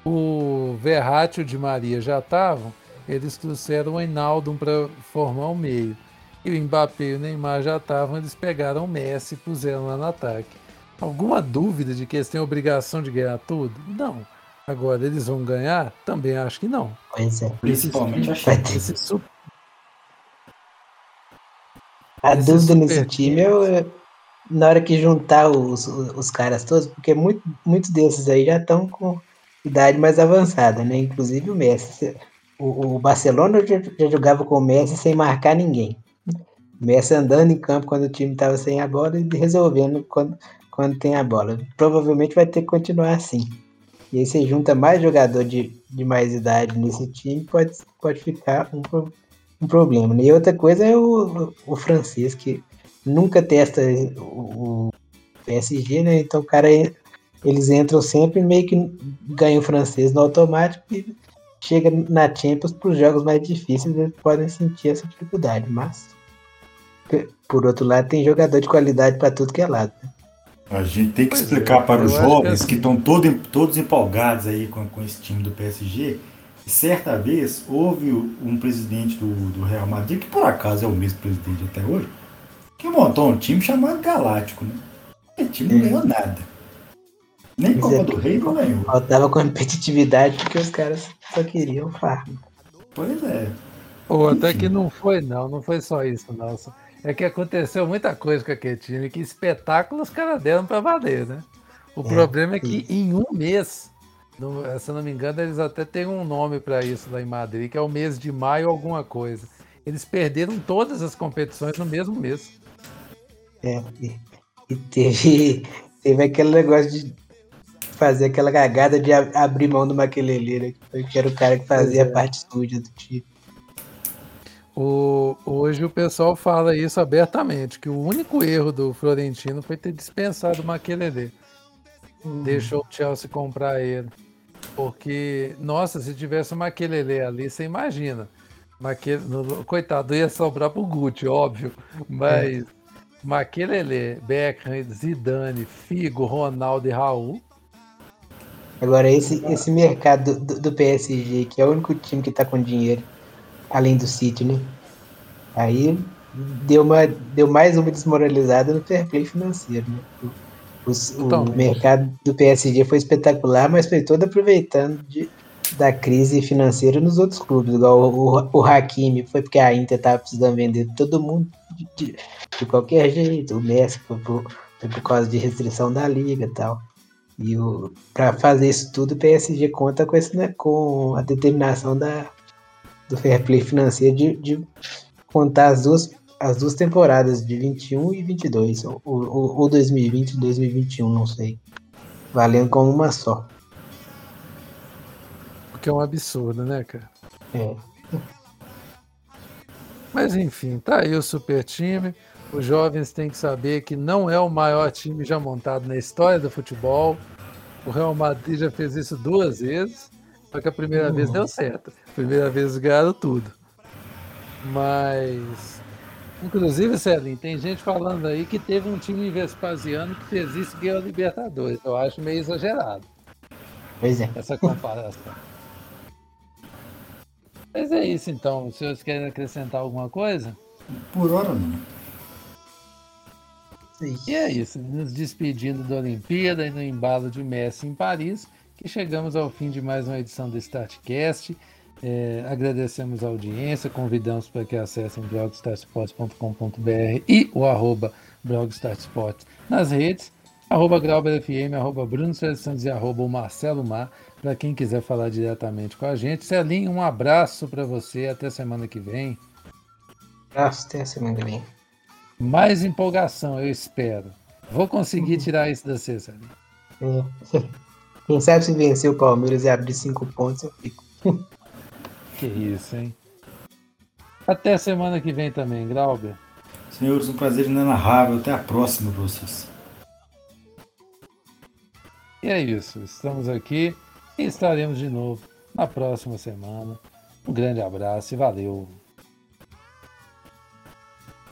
O Verratti e o Di Maria já estavam. Eles trouxeram o Enaldo para formar o meio. E o Mbappé e o Neymar já estavam. Eles pegaram o Messi e puseram lá no ataque. Alguma dúvida de que eles têm a obrigação de ganhar tudo? Não. Agora, eles vão ganhar? Também acho que não. Pois é. Principalmente a Champions. Esse, A Esse dúvida nesse time é na hora que juntar os, os caras todos, porque muito, muitos desses aí já estão com idade mais avançada, né? Inclusive o Messi. O, o Barcelona já, já, jogava com o Messi sem marcar ninguém. O Messi andando em campo quando o time estava sem a bola e resolvendo quando, quando tem a bola. Provavelmente vai ter que continuar assim. E aí você junta mais jogador de, de mais idade nesse time, pode, pode ficar um, um problema. Né? E outra coisa é o, o francês, que nunca testa o, PSG, né? Então o cara eles entram sempre meio que ganham francês no automático e chega na Champions para os jogos mais difíceis, eles podem sentir essa dificuldade, mas por outro lado tem jogador de qualidade para tudo que é lado. Né? A gente tem que pois explicar é, para os jovens que, estão todo, todos empolgados aí com, com esse time do PSG. Certa vez houve um presidente do, do Real Madrid, que por acaso é o mesmo presidente até hoje, que montou um time chamado Galáctico, né? O time não é. ganhou nada. Nem Copa é, do Rei não ganhou. Faltava competitividade porque os caras só queriam farm. Pois é. Ou até que não foi, não. Não foi só isso, não. É que aconteceu muita coisa com aquele time. Que espetáculo os caras deram pra valer, né? O é, problema é que isso. em um mês, no, se eu não me engano, eles até têm um nome para isso lá em Madrid, que é o mês de maio alguma coisa. Eles perderam todas as competições no mesmo mês. É, e, e teve, teve aquele negócio de fazer aquela cagada de abrir mão do Maquelele, né? que era o cara que fazia é. a parte suja do time. O, hoje o pessoal fala isso abertamente, que o único erro do Florentino foi ter dispensado o Maquelele. Uhum. Deixou o Chelsea comprar ele. Porque, nossa, se tivesse o Maquelele ali, você imagina. Maquele, coitado, ia sobrar pro Gucci, óbvio. Mas é. Maquelele, Beckham, Zidane, Figo, Ronaldo e Raul Agora, esse, esse mercado do, do, PSG, que é o único time que tá com dinheiro, além do City, né? Aí deu, uma, deu mais uma desmoralizada no fair play financeiro, né? Os, então, o mercado do PSG foi espetacular, mas foi todo aproveitando de, da crise financeira nos outros clubes, igual o, o, o Hakimi, foi porque a Inter tava precisando vender todo mundo de, de, de qualquer jeito, o Messi foi por, foi por causa de restrição da liga e tal. E para fazer isso tudo, o PSG conta com, esse, né, com a determinação da, do fair play financeiro de, de contar as duas, as duas temporadas de 21 e 22, ou, ou, ou 2020 e 2021, não sei, valendo como uma só. Porque é um absurdo, né, cara? É. Mas enfim, tá aí o super time. Os jovens têm que saber que não é o maior time já montado na história do futebol. O Real Madrid já fez isso duas vezes, só que a primeira uhum. vez deu certo. A primeira vez ganharam tudo. Mas, inclusive, Celinho, tem gente falando aí que teve um time Vespasiano que fez isso e ganhou a Libertadores. Eu acho meio exagerado. Pois é. Essa comparação. Mas é isso então. Os senhores querem acrescentar alguma coisa? Por hora não. E é isso, nos despedindo da Olimpíada e no embalo de Messi em Paris, que chegamos ao fim de mais uma edição do Startcast. É, agradecemos a audiência, convidamos para que acessem blogstarsports.com.br e o arroba blogstarsport nas redes, arroba GrauberFM, arroba Bruno Santos e arroba Marcelo Mar, para quem quiser falar diretamente com a gente. Celinho, um abraço para você, até semana que vem. Abraço, até semana que vem. Mais empolgação, eu espero. Vou conseguir tirar isso da César. É. Quem sabe se vencer o Palmeiras e abrir cinco pontos, eu fico. Que né? isso, hein? Até semana que vem também, Grauber. Senhores, um prazer inenarrável. Até a próxima vocês. E é isso. Estamos aqui e estaremos de novo na próxima semana. Um grande abraço e valeu!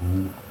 Hum.